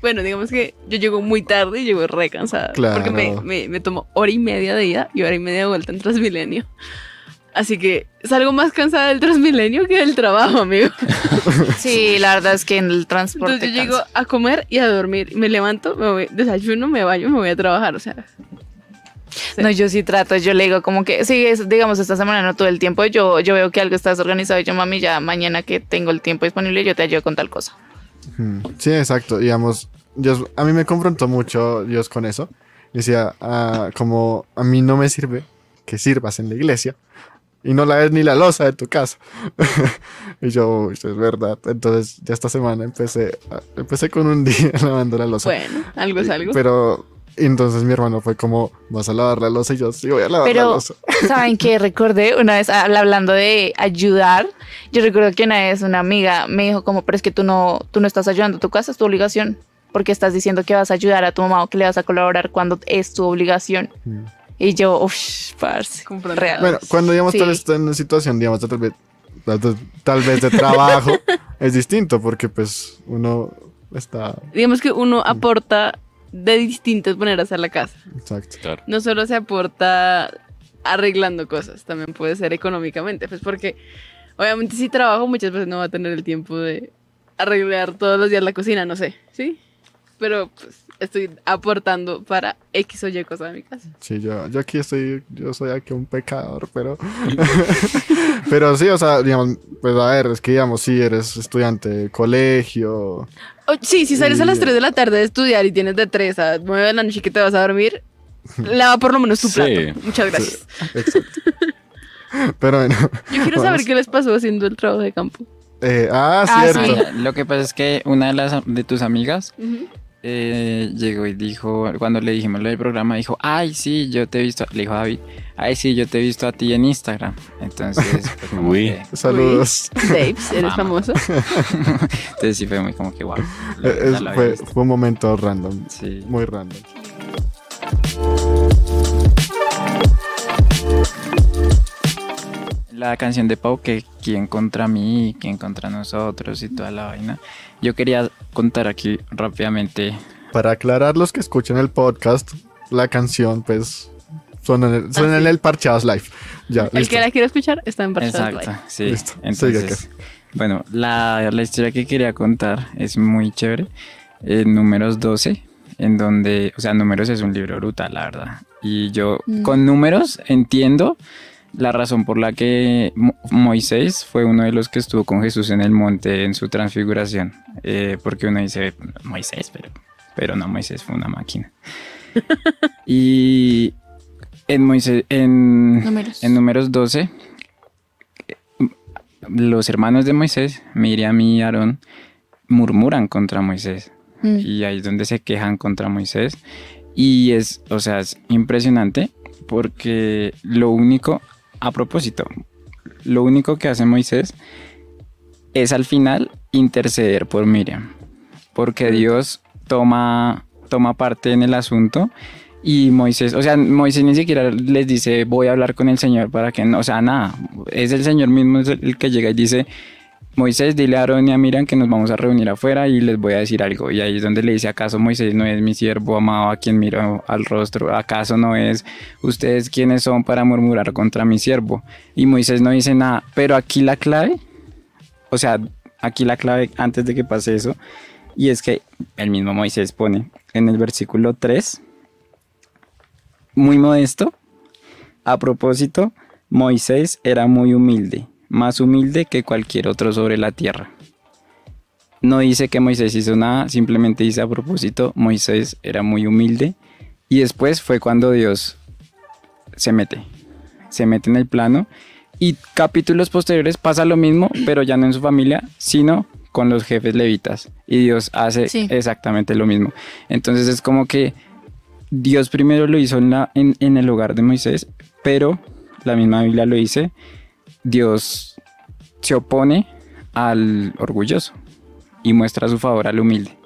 bueno, digamos que yo llego muy tarde y llego re cansada. Porque me, Claro. me, me tomo hora y media de ida y hora y media de vuelta en Transmilenio. Así que salgo más cansada del Transmilenio que del trabajo, amigo. Sí, la verdad es que en el transporte. Entonces yo llego a comer y a dormir. Me levanto, me voy, desayuno, me baño, me voy a trabajar. O sea, No, yo sí trato, yo le digo como que, sí, es, digamos, esta semana no todo el tiempo, yo, yo veo que algo está desorganizado y yo, mami, ya mañana que tengo el tiempo disponible, yo te ayudo con tal cosa. Sí, exacto. Digamos, Dios, a mí me confrontó mucho Dios con eso. Decía, ah, como a mí no me sirve que sirvas en la iglesia y no la ves ni la losa de tu casa. y yo, "Uy, eso es verdad. Entonces, ya esta semana empecé, empecé con un día lavando la losa. bueno, algo es algo. Pero entonces mi hermano fue como, ¿vas a lavar la losa? Y yo, sí, voy a lavar la Pero, losa. ¿saben qué? Recordé una vez, habl- hablando de ayudar, yo recuerdo que una vez una amiga me dijo como, pero es que tú no, tú no estás ayudando a tu casa, es tu obligación. Porque estás diciendo que vas a ayudar a tu mamá o que le vas a colaborar cuando es tu obligación. Mm. Y yo, uff, parce, real. Bueno, cuando digamos Sí. tal vez en una situación, digamos, tal vez, tal- tal vez de trabajo, es distinto porque pues uno está... Digamos que uno aporta de distintas maneras a la casa. Exacto. Claro. No solo se aporta arreglando cosas, también puede ser económicamente. Pues porque obviamente si trabajo muchas veces no va a tener el tiempo de arreglar todos los días la cocina, no sé, ¿sí? Pero pues estoy aportando para X o Y cosa de mi casa. Sí, yo, yo aquí estoy, yo soy aquí un pecador, pero... pero sí, o sea, digamos, pues a ver, es que digamos, si eres estudiante de colegio, Oh, sí, si sales a las Sí. 3 de la tarde de estudiar y tienes de 3 a 9 de la noche que te vas a dormir, lava por lo menos tu Sí. plato. Muchas gracias. pero bueno. Yo quiero saber vamos. qué les pasó haciendo el trabajo de campo. Eh, ah, Ah, cierto. sí. Lo que pasa es que una de las de tus amigas. Eh, llegó y dijo, cuando le dijimos lo del programa, dijo, ay, sí, yo te he visto, le dijo a David, ay, sí, yo te he visto a ti en Instagram. Entonces, pues, como Uy. que- Saludos. Babes, eres famoso. entonces sí fue muy como que, wow. Es- fue, fue un momento random, Sí. muy random. La canción de Pau, que quién contra mí, quién contra nosotros y toda la vaina. Yo quería contar aquí rápidamente. Para aclarar los que escuchan el podcast, la canción, pues, suena en el, suena en el Parchados Live. Ya, El listo. que la quiera escuchar está en Barcelona Exacto, Live. sí. Listo, Entonces, bueno, la, la historia que quería contar es muy chévere. En números 12, en donde, o sea, números es un libro brutal, la verdad. Y yo Mm. con números entiendo la razón por la que Mo- Moisés fue uno de los que estuvo con Jesús en el monte en su transfiguración. Eh, porque uno dice, Moisés, pero, pero no, Moisés fue una máquina. y en Moisés, en, Números. en números 12, los hermanos de Moisés, Miriam y Aarón, murmuran contra Moisés. Mm. Y ahí es donde se quejan contra Moisés. Y es, o sea, es impresionante porque lo único, a propósito, lo único que hace Moisés es al final interceder por Miriam. Porque Dios toma, toma parte en el asunto y Moisés, o sea, Moisés ni siquiera les dice voy a hablar con el Señor para que no, o sea, nada, es el Señor mismo el que llega y dice, Moisés, dile a Aarón y a Miriam que nos vamos a reunir afuera y les voy a decir algo. Y ahí es donde le dice, ¿acaso Moisés no es mi siervo amado a quien miro al rostro? ¿Acaso no es ustedes quienes son para murmurar contra mi siervo? Y Moisés no dice nada, pero aquí la clave, o sea, aquí la clave antes de que pase eso, y es que el mismo Moisés pone en el versículo 3, muy modesto, a propósito, Moisés era muy humilde, más humilde que cualquier otro sobre la tierra. No dice que Moisés hizo nada, simplemente dice a propósito, Moisés era muy humilde y después fue cuando Dios se mete, se mete en el plano y capítulos posteriores pasa lo mismo, pero ya no en su familia, sino con los jefes levitas y Dios hace Sí. exactamente lo mismo. Entonces es como que Dios primero lo hizo en, la, en, en el hogar de Moisés, pero la misma Biblia lo dice, Dios se opone al orgulloso y muestra su favor al humilde.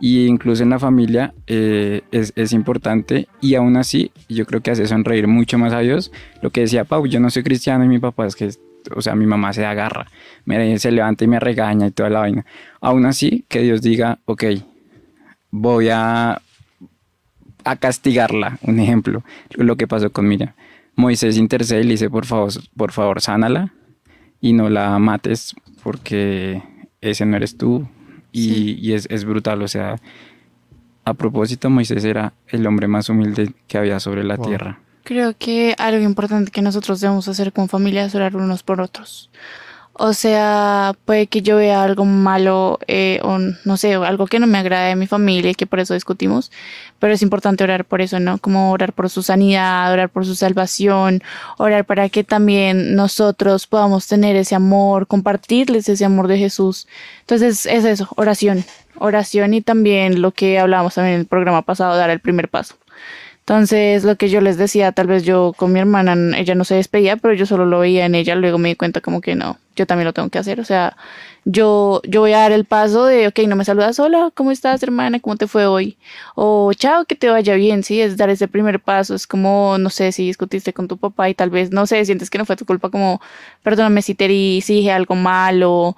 Y incluso en la familia eh, es, importante y aún así yo creo que hace sonreír mucho más a Dios. Lo que decía Pau, yo no soy cristiano y mi papá es que, o sea, mi mamá se agarra, me, se levanta y me regaña y toda la vaina. Aún así, que Dios diga, ok, voy a, a castigarla. Un ejemplo, lo que pasó con Miriam. Moisés intercede y le dice, por favor, por favor, sánala y no la mates porque ese no eres tú. Y, y es, es brutal, o sea, a propósito, Moisés era el hombre más humilde que había sobre la Wow. tierra. Creo que algo importante que nosotros debemos hacer como familia es orar unos por otros. O sea, puede que yo vea algo malo eh, o no sé, algo que no me agrade de mi familia y que por eso discutimos, pero es importante orar por eso, ¿no? Como orar por su sanidad, orar por su salvación, orar para que también nosotros podamos tener ese amor, compartirles ese amor de Jesús. Entonces es eso, oración, oración y también lo que hablábamos también en el programa pasado, dar el primer paso. Entonces, lo que yo les decía, tal vez yo con mi hermana, ella no se despedía, pero yo solo lo veía en ella, luego me di cuenta como que no, yo también lo tengo que hacer, o sea, yo, yo voy a dar el paso de, ok, no me saludas, hola, ¿cómo estás, hermana? ¿Cómo te fue hoy? O chao, que te vaya bien, sí, es dar ese primer paso, es como, no sé, si discutiste con tu papá y tal vez, no sé, sientes que no fue tu culpa, como, perdóname si te herí, si dije algo malo,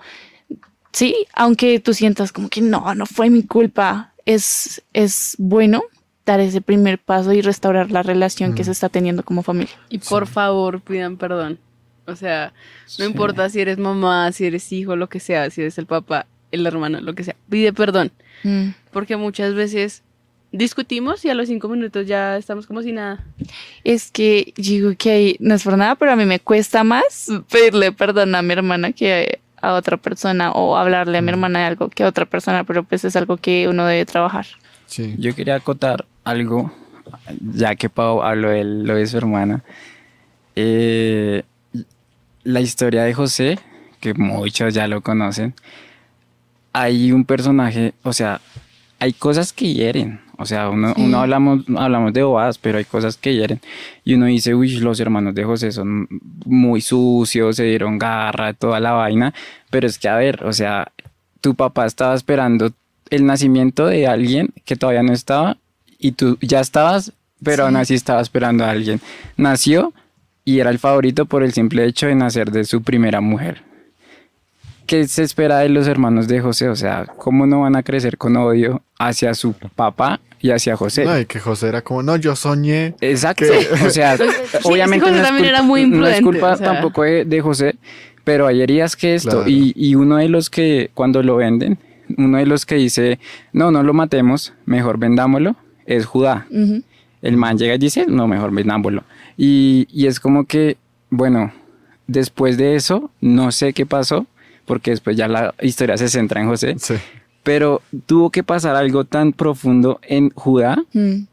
sí, aunque tú sientas como que no, no fue mi culpa, es, es bueno dar ese primer paso y restaurar la relación que se está teniendo como familia. Y por favor, pidan perdón. O sea, no importa si eres mamá, si eres hijo, lo que sea, si eres el papá, el hermano, lo que sea, pide perdón. Mm. Porque muchas veces discutimos y a los cinco minutos ya estamos como si nada. Es que digo que ahí, no es por nada, pero a mí me cuesta más pedirle perdón a mi hermana que a otra persona o hablarle a mi hermana de algo que a otra persona, pero pues es algo que uno debe trabajar. Sí. Yo quería acotar algo, ya que Pau habló de lo de su hermana. Eh, la historia de José, que muchos ya lo conocen, hay un personaje, o sea, hay cosas que hieren. O sea, uno, Sí. uno hablamos, hablamos de bobadas, pero hay cosas que hieren. Y uno dice, uy, los hermanos de José son muy sucios, se dieron garra, toda la vaina. Pero es que, a ver, o sea, tu papá estaba esperando el nacimiento de alguien que todavía no estaba y tú ya estabas, pero aún así estaba esperando a alguien. Nació y era el favorito por el simple hecho de nacer de su primera mujer. ¿Qué se espera de los hermanos de José? O sea, ¿cómo no van a crecer con odio hacia su papá y hacia José? No, y que José era como, no, yo soñé. Exacto. que- O sea, Sí, obviamente José no también era muy no es culpa o sea. tampoco de, de José, pero hay heridas que esto. Claro. Y, y uno de los que cuando lo venden, uno de los que dice, no, no lo matemos, mejor vendámoslo, es Judá. El man llega y dice, no, mejor vendámoslo. Y, y es como que, bueno, después de eso, no sé qué pasó, porque después ya la historia se centra en José, Sí. pero tuvo que pasar algo tan profundo en Judá Mm.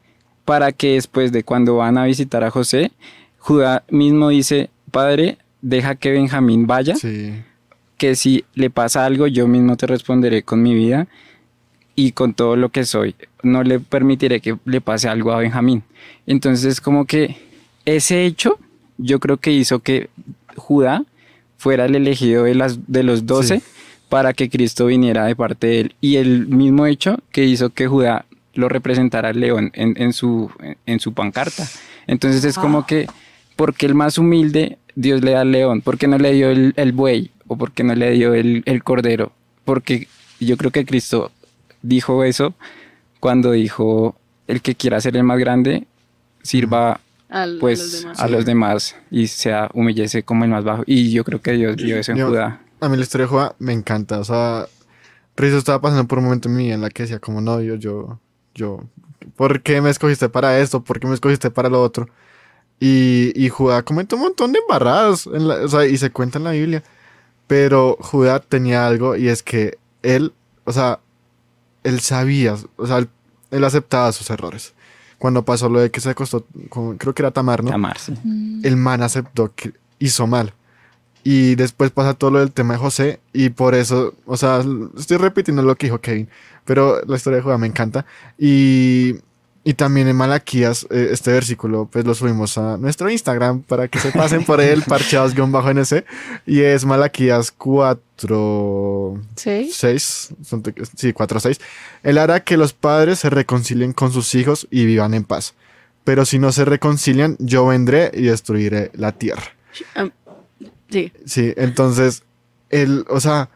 para que después de cuando van a visitar a José, Judá mismo dice, padre, deja que Benjamín vaya, Sí. Que si le pasa algo yo mismo te responderé con mi vida y con todo lo que soy. No le permitiré que le pase algo a Benjamín. Entonces es como que ese hecho yo creo que hizo que Judá fuera el elegido de, las, de los doce Sí. para que Cristo viniera de parte de él. Y el mismo hecho que hizo que Judá lo representara al león en, en su, en su pancarta. Entonces es como que, porque el más humilde, Dios le da al león, ¿por qué no le dio el, el buey? ¿O por qué no le dio el, el cordero? Porque yo creo que Cristo dijo eso cuando dijo, el que quiera ser el más grande, sirva Al- a pues los demás. a los demás y sea humillese como el más bajo. Y yo creo que Dios dio eso en Yo- Judá. A mí la historia de Judá me encanta. O sea, Rizo estaba pasando por un momento en mi vida en la que decía como, no, yo, yo, yo, ¿por qué me escogiste para esto? ¿Por qué me escogiste para lo otro? Y, y Judá comenta un montón de embarradas, en la- o sea, y se cuenta en la Biblia. Pero Judá tenía algo y es que él, o sea, él sabía, o sea, él, él aceptaba sus errores. Cuando pasó lo de que se acostó, con- creo que era Tamar, ¿no? Amarse. el man aceptó que hizo mal. Y después pasa todo lo del tema de José y por eso, o sea, estoy repitiendo lo que dijo Kevin, pero la historia de Judá me encanta. Y, y también en Malaquías, eh, este versículo, pues lo subimos a nuestro Instagram para que se pasen por él, parcheados-nc, y es Malaquías 4... ¿Sí? 6, son te- sí, 4, 6. Él hará que los padres se reconcilien con sus hijos y vivan en paz. Pero si no se reconcilian, yo vendré y destruiré la tierra. Am- Sí, Sí, entonces, él, o sea,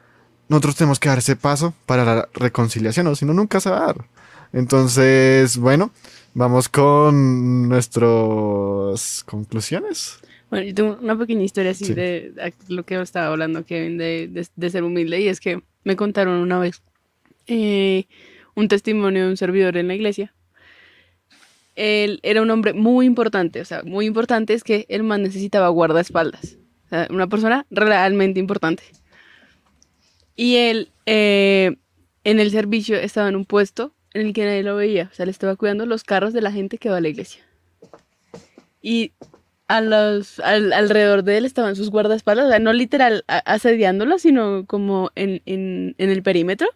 nosotros tenemos que dar ese paso para la reconciliación, o si no, nunca se va a dar. Entonces, bueno, vamos con nuestras conclusiones. Bueno, yo tengo una pequeña historia así Sí. de, lo que estaba hablando Kevin de, de, de ser humilde y es que me contaron una vez eh, un testimonio de un servidor en la iglesia. Él era un hombre muy importante, o sea, muy importante es que el man necesitaba guardaespaldas, o sea, una persona realmente importante. Y él eh, en el servicio estaba en un puesto en el que nadie lo veía, o sea, le estaba cuidando los carros de la gente que va a la iglesia. Y a los, al- alrededor de él estaban sus guardaespaldas, o sea, no literal asediándolo, sino como en, en, en el perímetro.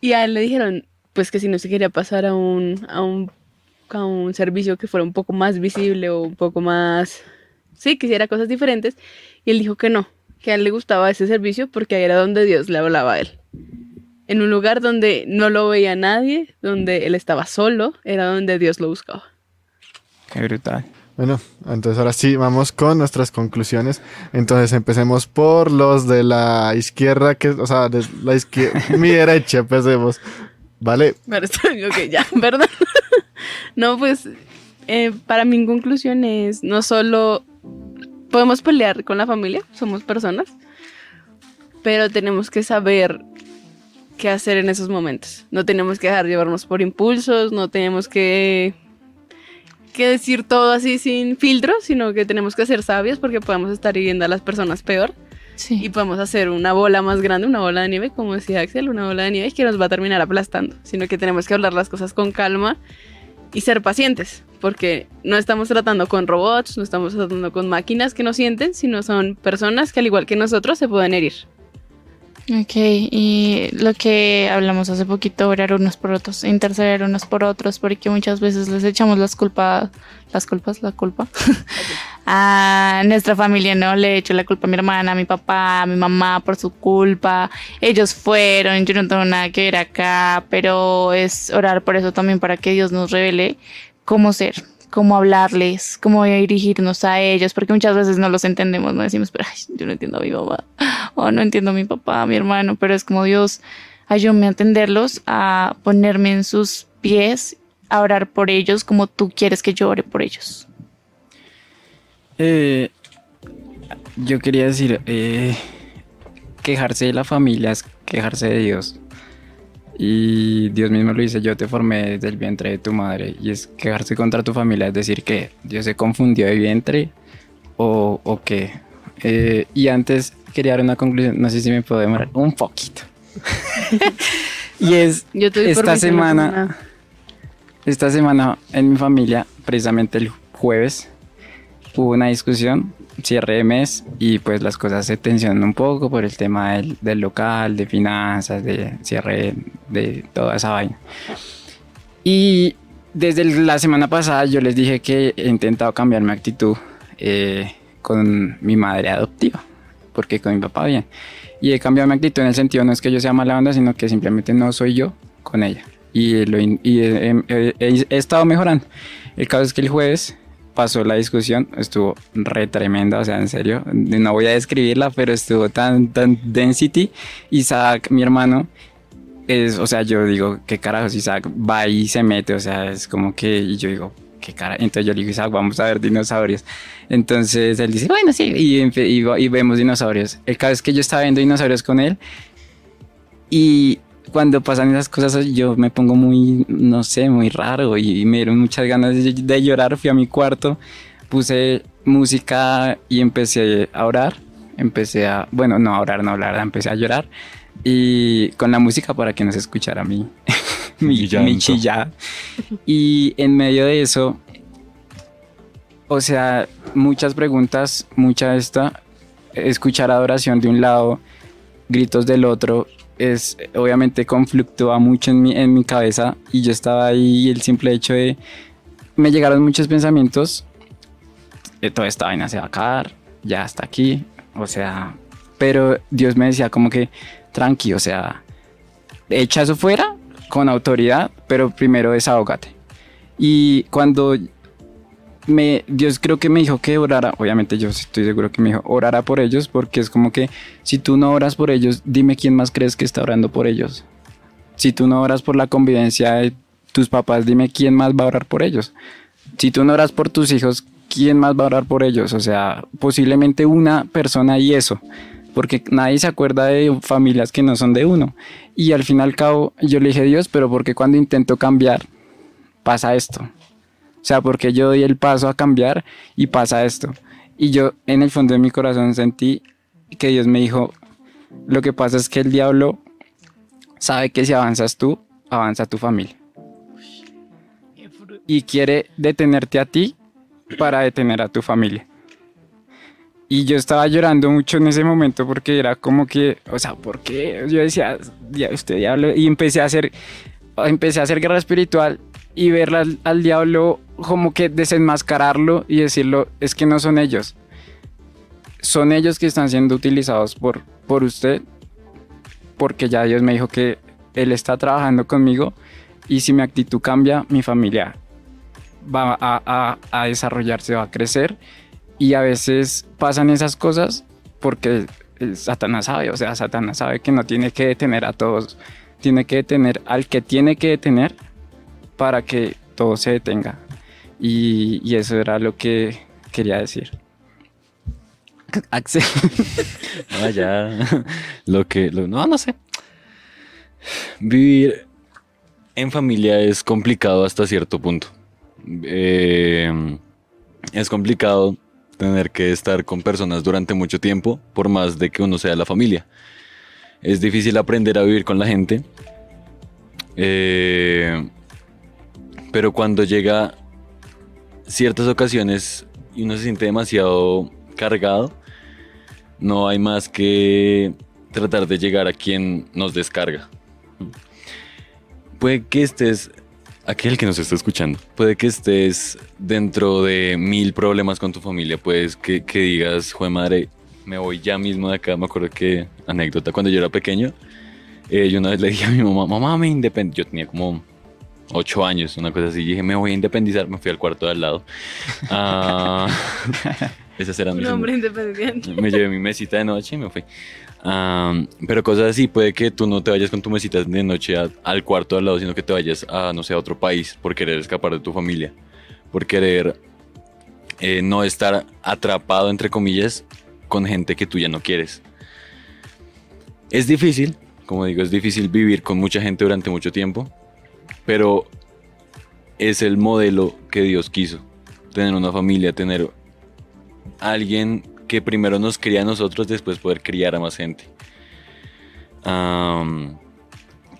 Y a él le dijeron, pues que si no se quería pasar a un, a un a un servicio que fuera un poco más visible o un poco más, sí, que hiciera cosas diferentes. Y él dijo que no, que a él le gustaba ese servicio porque ahí era donde Dios le hablaba a él. En un lugar donde no lo veía nadie, donde él estaba solo, era donde Dios lo buscaba. Qué brutal. Bueno, entonces ahora sí, vamos con nuestras conclusiones. Entonces empecemos por los de la izquierda, que, o sea, de la izquierda, mi derecha, empecemos. ¿Vale? Pero estoy, ok, ya, ¿verdad? no, pues, eh, para mi conclusión es, no solo podemos pelear con la familia, somos personas, pero tenemos que saber qué hacer en esos momentos. No tenemos que dejar llevarnos por impulsos, no tenemos que que decir todo así sin filtro, sino que tenemos que ser sabios porque podemos estar hiriendo a las personas peor. Y podemos hacer una bola más grande, una bola de nieve, como decía Axel, una bola de nieve que nos va a terminar aplastando. Sino que tenemos que hablar las cosas con calma y ser pacientes, porque no estamos tratando con robots, no estamos tratando con máquinas que no sienten, sino son personas que al igual que nosotros se pueden herir. Ok, y lo que hablamos hace poquito, orar unos por otros, interceder unos por otros, porque muchas veces les echamos las culpas, las culpas, la culpa, a nuestra familia, ¿no? Le echo la culpa a mi hermana, a mi papá, a mi mamá por su culpa, ellos fueron, yo no tengo nada que ver acá, pero es orar por eso también para que Dios nos revele cómo ser, cómo hablarles, cómo dirigirnos a ellos, porque muchas veces no los entendemos, no decimos, pero yo no entiendo a mi mamá, o no entiendo a mi papá, a mi hermano, pero es como Dios, ayúdame a entenderlos, a ponerme en sus pies, a orar por ellos como tú quieres que yo ore por ellos. Eh, yo quería decir, eh, quejarse de la familia es quejarse de Dios. Y Dios mismo lo dice, yo te formé desde el vientre de tu madre. Y es quejarse contra tu familia, es decir, que Dios se confundió de vientre o, o qué. Eh, y antes quería dar una conclusión, no sé si me puedo demorar un poquito. y es, esta semana, esta semana en mi familia, precisamente el jueves, hubo una discusión cierre de mes y pues las cosas se tensionan un poco por el tema del, del local, de finanzas, de cierre de toda esa vaina. Y desde la semana pasada yo les dije que he intentado cambiar mi actitud eh, con mi madre adoptiva, porque con mi papá bien. Y he cambiado mi actitud en el sentido no es que yo sea mala onda, sino que simplemente no soy yo con ella. Y, lo, y he, he- he- he estado mejorando. El caso es que el jueves pasó la discusión, estuvo re tremenda, o sea, en serio, no voy a describirla, pero estuvo tan, tan density. Isaac, mi hermano, es, o sea, yo digo, ¿qué carajos Isaac va y se mete? O sea, es como que, y yo digo, ¿qué cara? Entonces yo le digo, Isaac, vamos a ver dinosaurios. Entonces él dice, bueno, sí, y, y, y vemos dinosaurios. El caso es que yo estaba viendo dinosaurios con él y cuando pasan esas cosas yo me pongo muy, no sé, muy raro y, me dieron muchas ganas de, de llorar. Fui a mi cuarto, puse música y empecé a orar. Empecé a, bueno, no a orar, no a hablar, empecé a llorar. Y con la música para que no se escuchara mi, mi, mi chillada. Y en medio de eso, o sea, muchas preguntas, mucha esta, escuchar adoración de un lado, gritos del otro, es obviamente conflictúa mucho en mi, en mi cabeza y yo estaba ahí el simple hecho de me llegaron muchos pensamientos eh, toda esta vaina se va a acabar ya hasta aquí o sea pero Dios me decía como que tranqui o sea echa eso fuera con autoridad pero primero desahógate y cuando Dios creo que me dijo que orara, obviamente yo estoy seguro que me dijo orara por ellos, porque es como que si tú no oras por ellos, dime quién más crees que está orando por ellos. Si tú no oras por la convivencia de tus papás, dime quién más va a orar por ellos. Si tú no oras por tus hijos, ¿quién más va a orar por ellos? O sea, posiblemente una persona y eso, porque nadie se acuerda de familias que no son de uno. Y al fin y al cabo, yo le dije Dios, pero porque cuando intento cambiar, pasa esto. O sea, porque yo doy el paso a cambiar y pasa esto. Y yo en el fondo de mi corazón sentí que Dios me dijo, lo que pasa es que el diablo sabe que si avanzas tú, avanza tu familia. Y quiere detenerte a ti para detener a tu familia. Y yo estaba llorando mucho en ese momento porque era como que, o sea, ¿por qué? Yo decía, "Ya, usted diablo, y empecé a hacer, empecé a hacer guerra espiritual y ver al, al diablo como que desenmascararlo y decirlo, es que no son ellos. Son ellos que están siendo utilizados por, por usted, porque ya Dios me dijo que Él está trabajando conmigo y si mi actitud cambia, mi familia va a, a- a desarrollarse, va a crecer y a veces pasan esas cosas porque Satanás sabe, o sea, Satanás sabe que no tiene que detener a todos, tiene que detener al que tiene que detener para que todo se detenga. Y, eso era lo que quería decir. Axel. Ah, ya. Lo que. no, no sé. Vivir en familia es complicado hasta cierto punto. Eh, es complicado tener que estar con personas durante mucho tiempo, por más de que uno sea la familia. Es difícil aprender a vivir con la gente. Eh, pero cuando llega ciertas ocasiones y uno se siente demasiado cargado, no hay más que tratar de llegar a quien nos descarga. Puede que estés, aquel que nos está escuchando, puede que estés dentro de mil problemas con tu familia, puedes que, que digas, jue madre, me voy ya mismo de acá. Me acuerdo que, anécdota, cuando yo era pequeño, eh, yo una vez le dije a mi mamá, mamá, me independizo. Yo tenía como ocho años, una cosa así. y dije, me voy a independizar. Me fui al cuarto de al lado. Ah, esas eran mis hombre independiente. me llevé mi mesita de noche y me fui. Am, pero cosas así, puede que tú no te vayas con tu mesita de noche a- al cuarto de al lado, sino que te vayas a, no sé, a otro país por querer escapar de tu familia, por querer eh, no estar atrapado, entre comillas, con gente que tú ya no quieres. Es difícil, como digo, es difícil vivir con mucha gente durante mucho tiempo, pero es el modelo que Dios quiso. Tener una familia, tener alguien que primero nos cría a nosotros, después poder criar a más gente.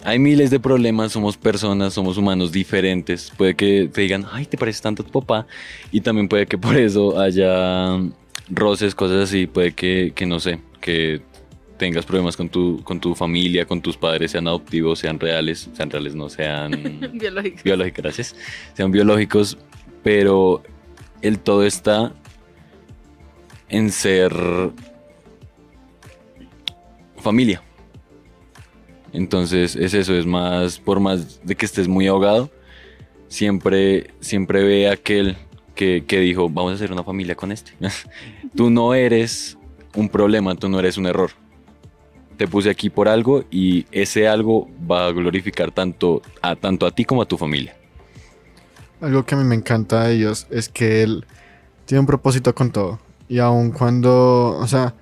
Hay miles de problemas, somos personas, somos humanos diferentes. Puede que te digan, ay, te parece tanto a tu papá. Y también puede que por eso haya roces, cosas así. Puede que, que no sé, que tengas problemas con tu, con tu familia, con tus padres, sean adoptivos, sean reales, sean reales, no sean Biológico. biológicos, gracias, sean biológicos, pero el todo está en ser familia. Entonces es eso, es más, por más de que estés muy ahogado, siempre, siempre ve a aquel que, que dijo, vamos a hacer una familia con este. tú no eres un problema, tú no eres un error. Te puse aquí por algo y ese algo va a glorificar tanto a, tanto a ti como a tu familia. Algo que a mí me encanta de ellos es que él tiene un propósito con todo. Y aun cuando, o sea,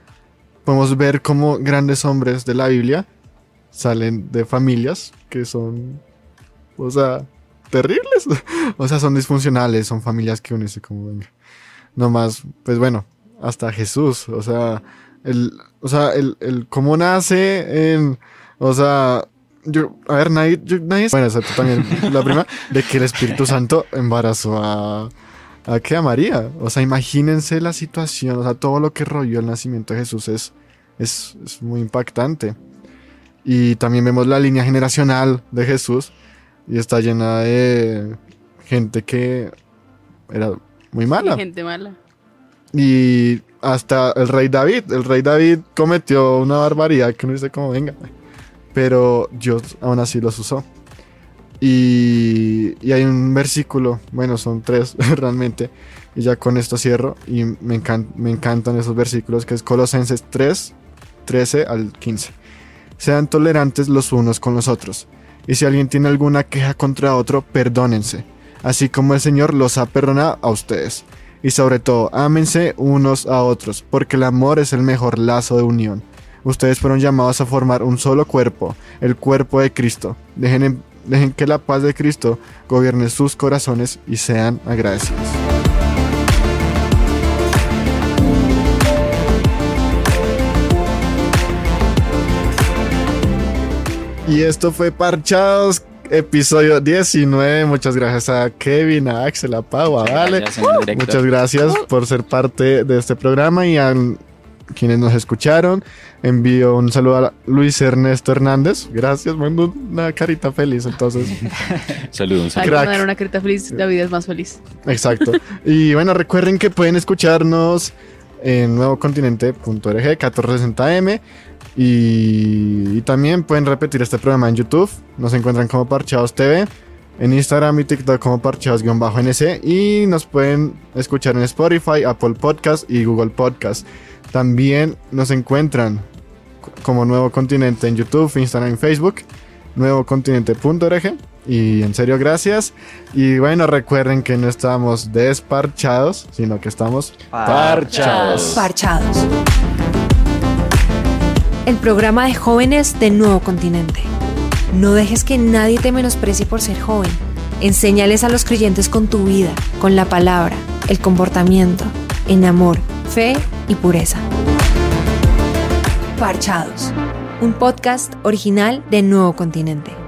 podemos ver cómo grandes hombres de la Biblia salen de familias que son, o sea, terribles. o sea, son disfuncionales, son familias que dice como, venga. No más, pues bueno, hasta Jesús, o sea, el, o sea, el, el cómo nace en, o sea, yo, a ver, nadie, yo- nadie, bueno, excepto también la prima, de que el Espíritu Santo embarazó a, a, ¿qué? a María. O sea, imagínense la situación, o sea, todo lo que rodeó el nacimiento de Jesús es, es, es muy impactante. Y también vemos la línea generacional de Jesús y está llena de gente que era muy mala. Gente mala. Y hasta el rey David, el rey David cometió una barbaridad que uno dice como venga. Pero Dios aún así los usó. Y, y hay un versículo, bueno, son tres realmente, y ya con esto cierro, y me, encan- me encantan esos versículos, que es Colosenses 3, 13 al 15. Sean tolerantes los unos con los otros, y si alguien tiene alguna queja contra otro, perdónense, así como el Señor los ha perdonado a ustedes. Y sobre todo, ámense unos a otros, porque el amor es el mejor lazo de unión. Ustedes fueron llamados a formar un solo cuerpo, el cuerpo de Cristo. Dejen, en- dejen que la paz de Cristo gobierne sus corazones y sean agradecidos. Y esto fue Parchados, episodio 19. Muchas gracias a Kevin, a Axel, a Pau, a Vale. Muchas gracias por ser parte de este programa y a quienes nos escucharon. Envío un saludo a Luis Ernesto Hernández. Gracias, mando una carita feliz. Entonces, Saludos. Hay que Crack. una carita feliz, la vida es más feliz. exacto. Y bueno, recuerden que pueden escucharnos en nuevocontinente.org, 1460M. Y, y también pueden repetir este programa en YouTube. Nos encuentran como Parchados TV. En Instagram y TikTok como Parchados-NC. Y nos pueden escuchar en Spotify, Apple Podcast y Google Podcast. También nos encuentran como Nuevo Continente en YouTube, Instagram y Facebook. Nuevocontinente.org. Y en serio, gracias. Y bueno, recuerden que no estamos desparchados, sino que estamos Parchados. Parchados. El programa de jóvenes de Nuevo Continente. No dejes que nadie te menosprecie por ser joven. Enséñales a los creyentes con tu vida, con la palabra, el comportamiento, en amor, fe y pureza. Parchados. Un podcast original de Nuevo Continente.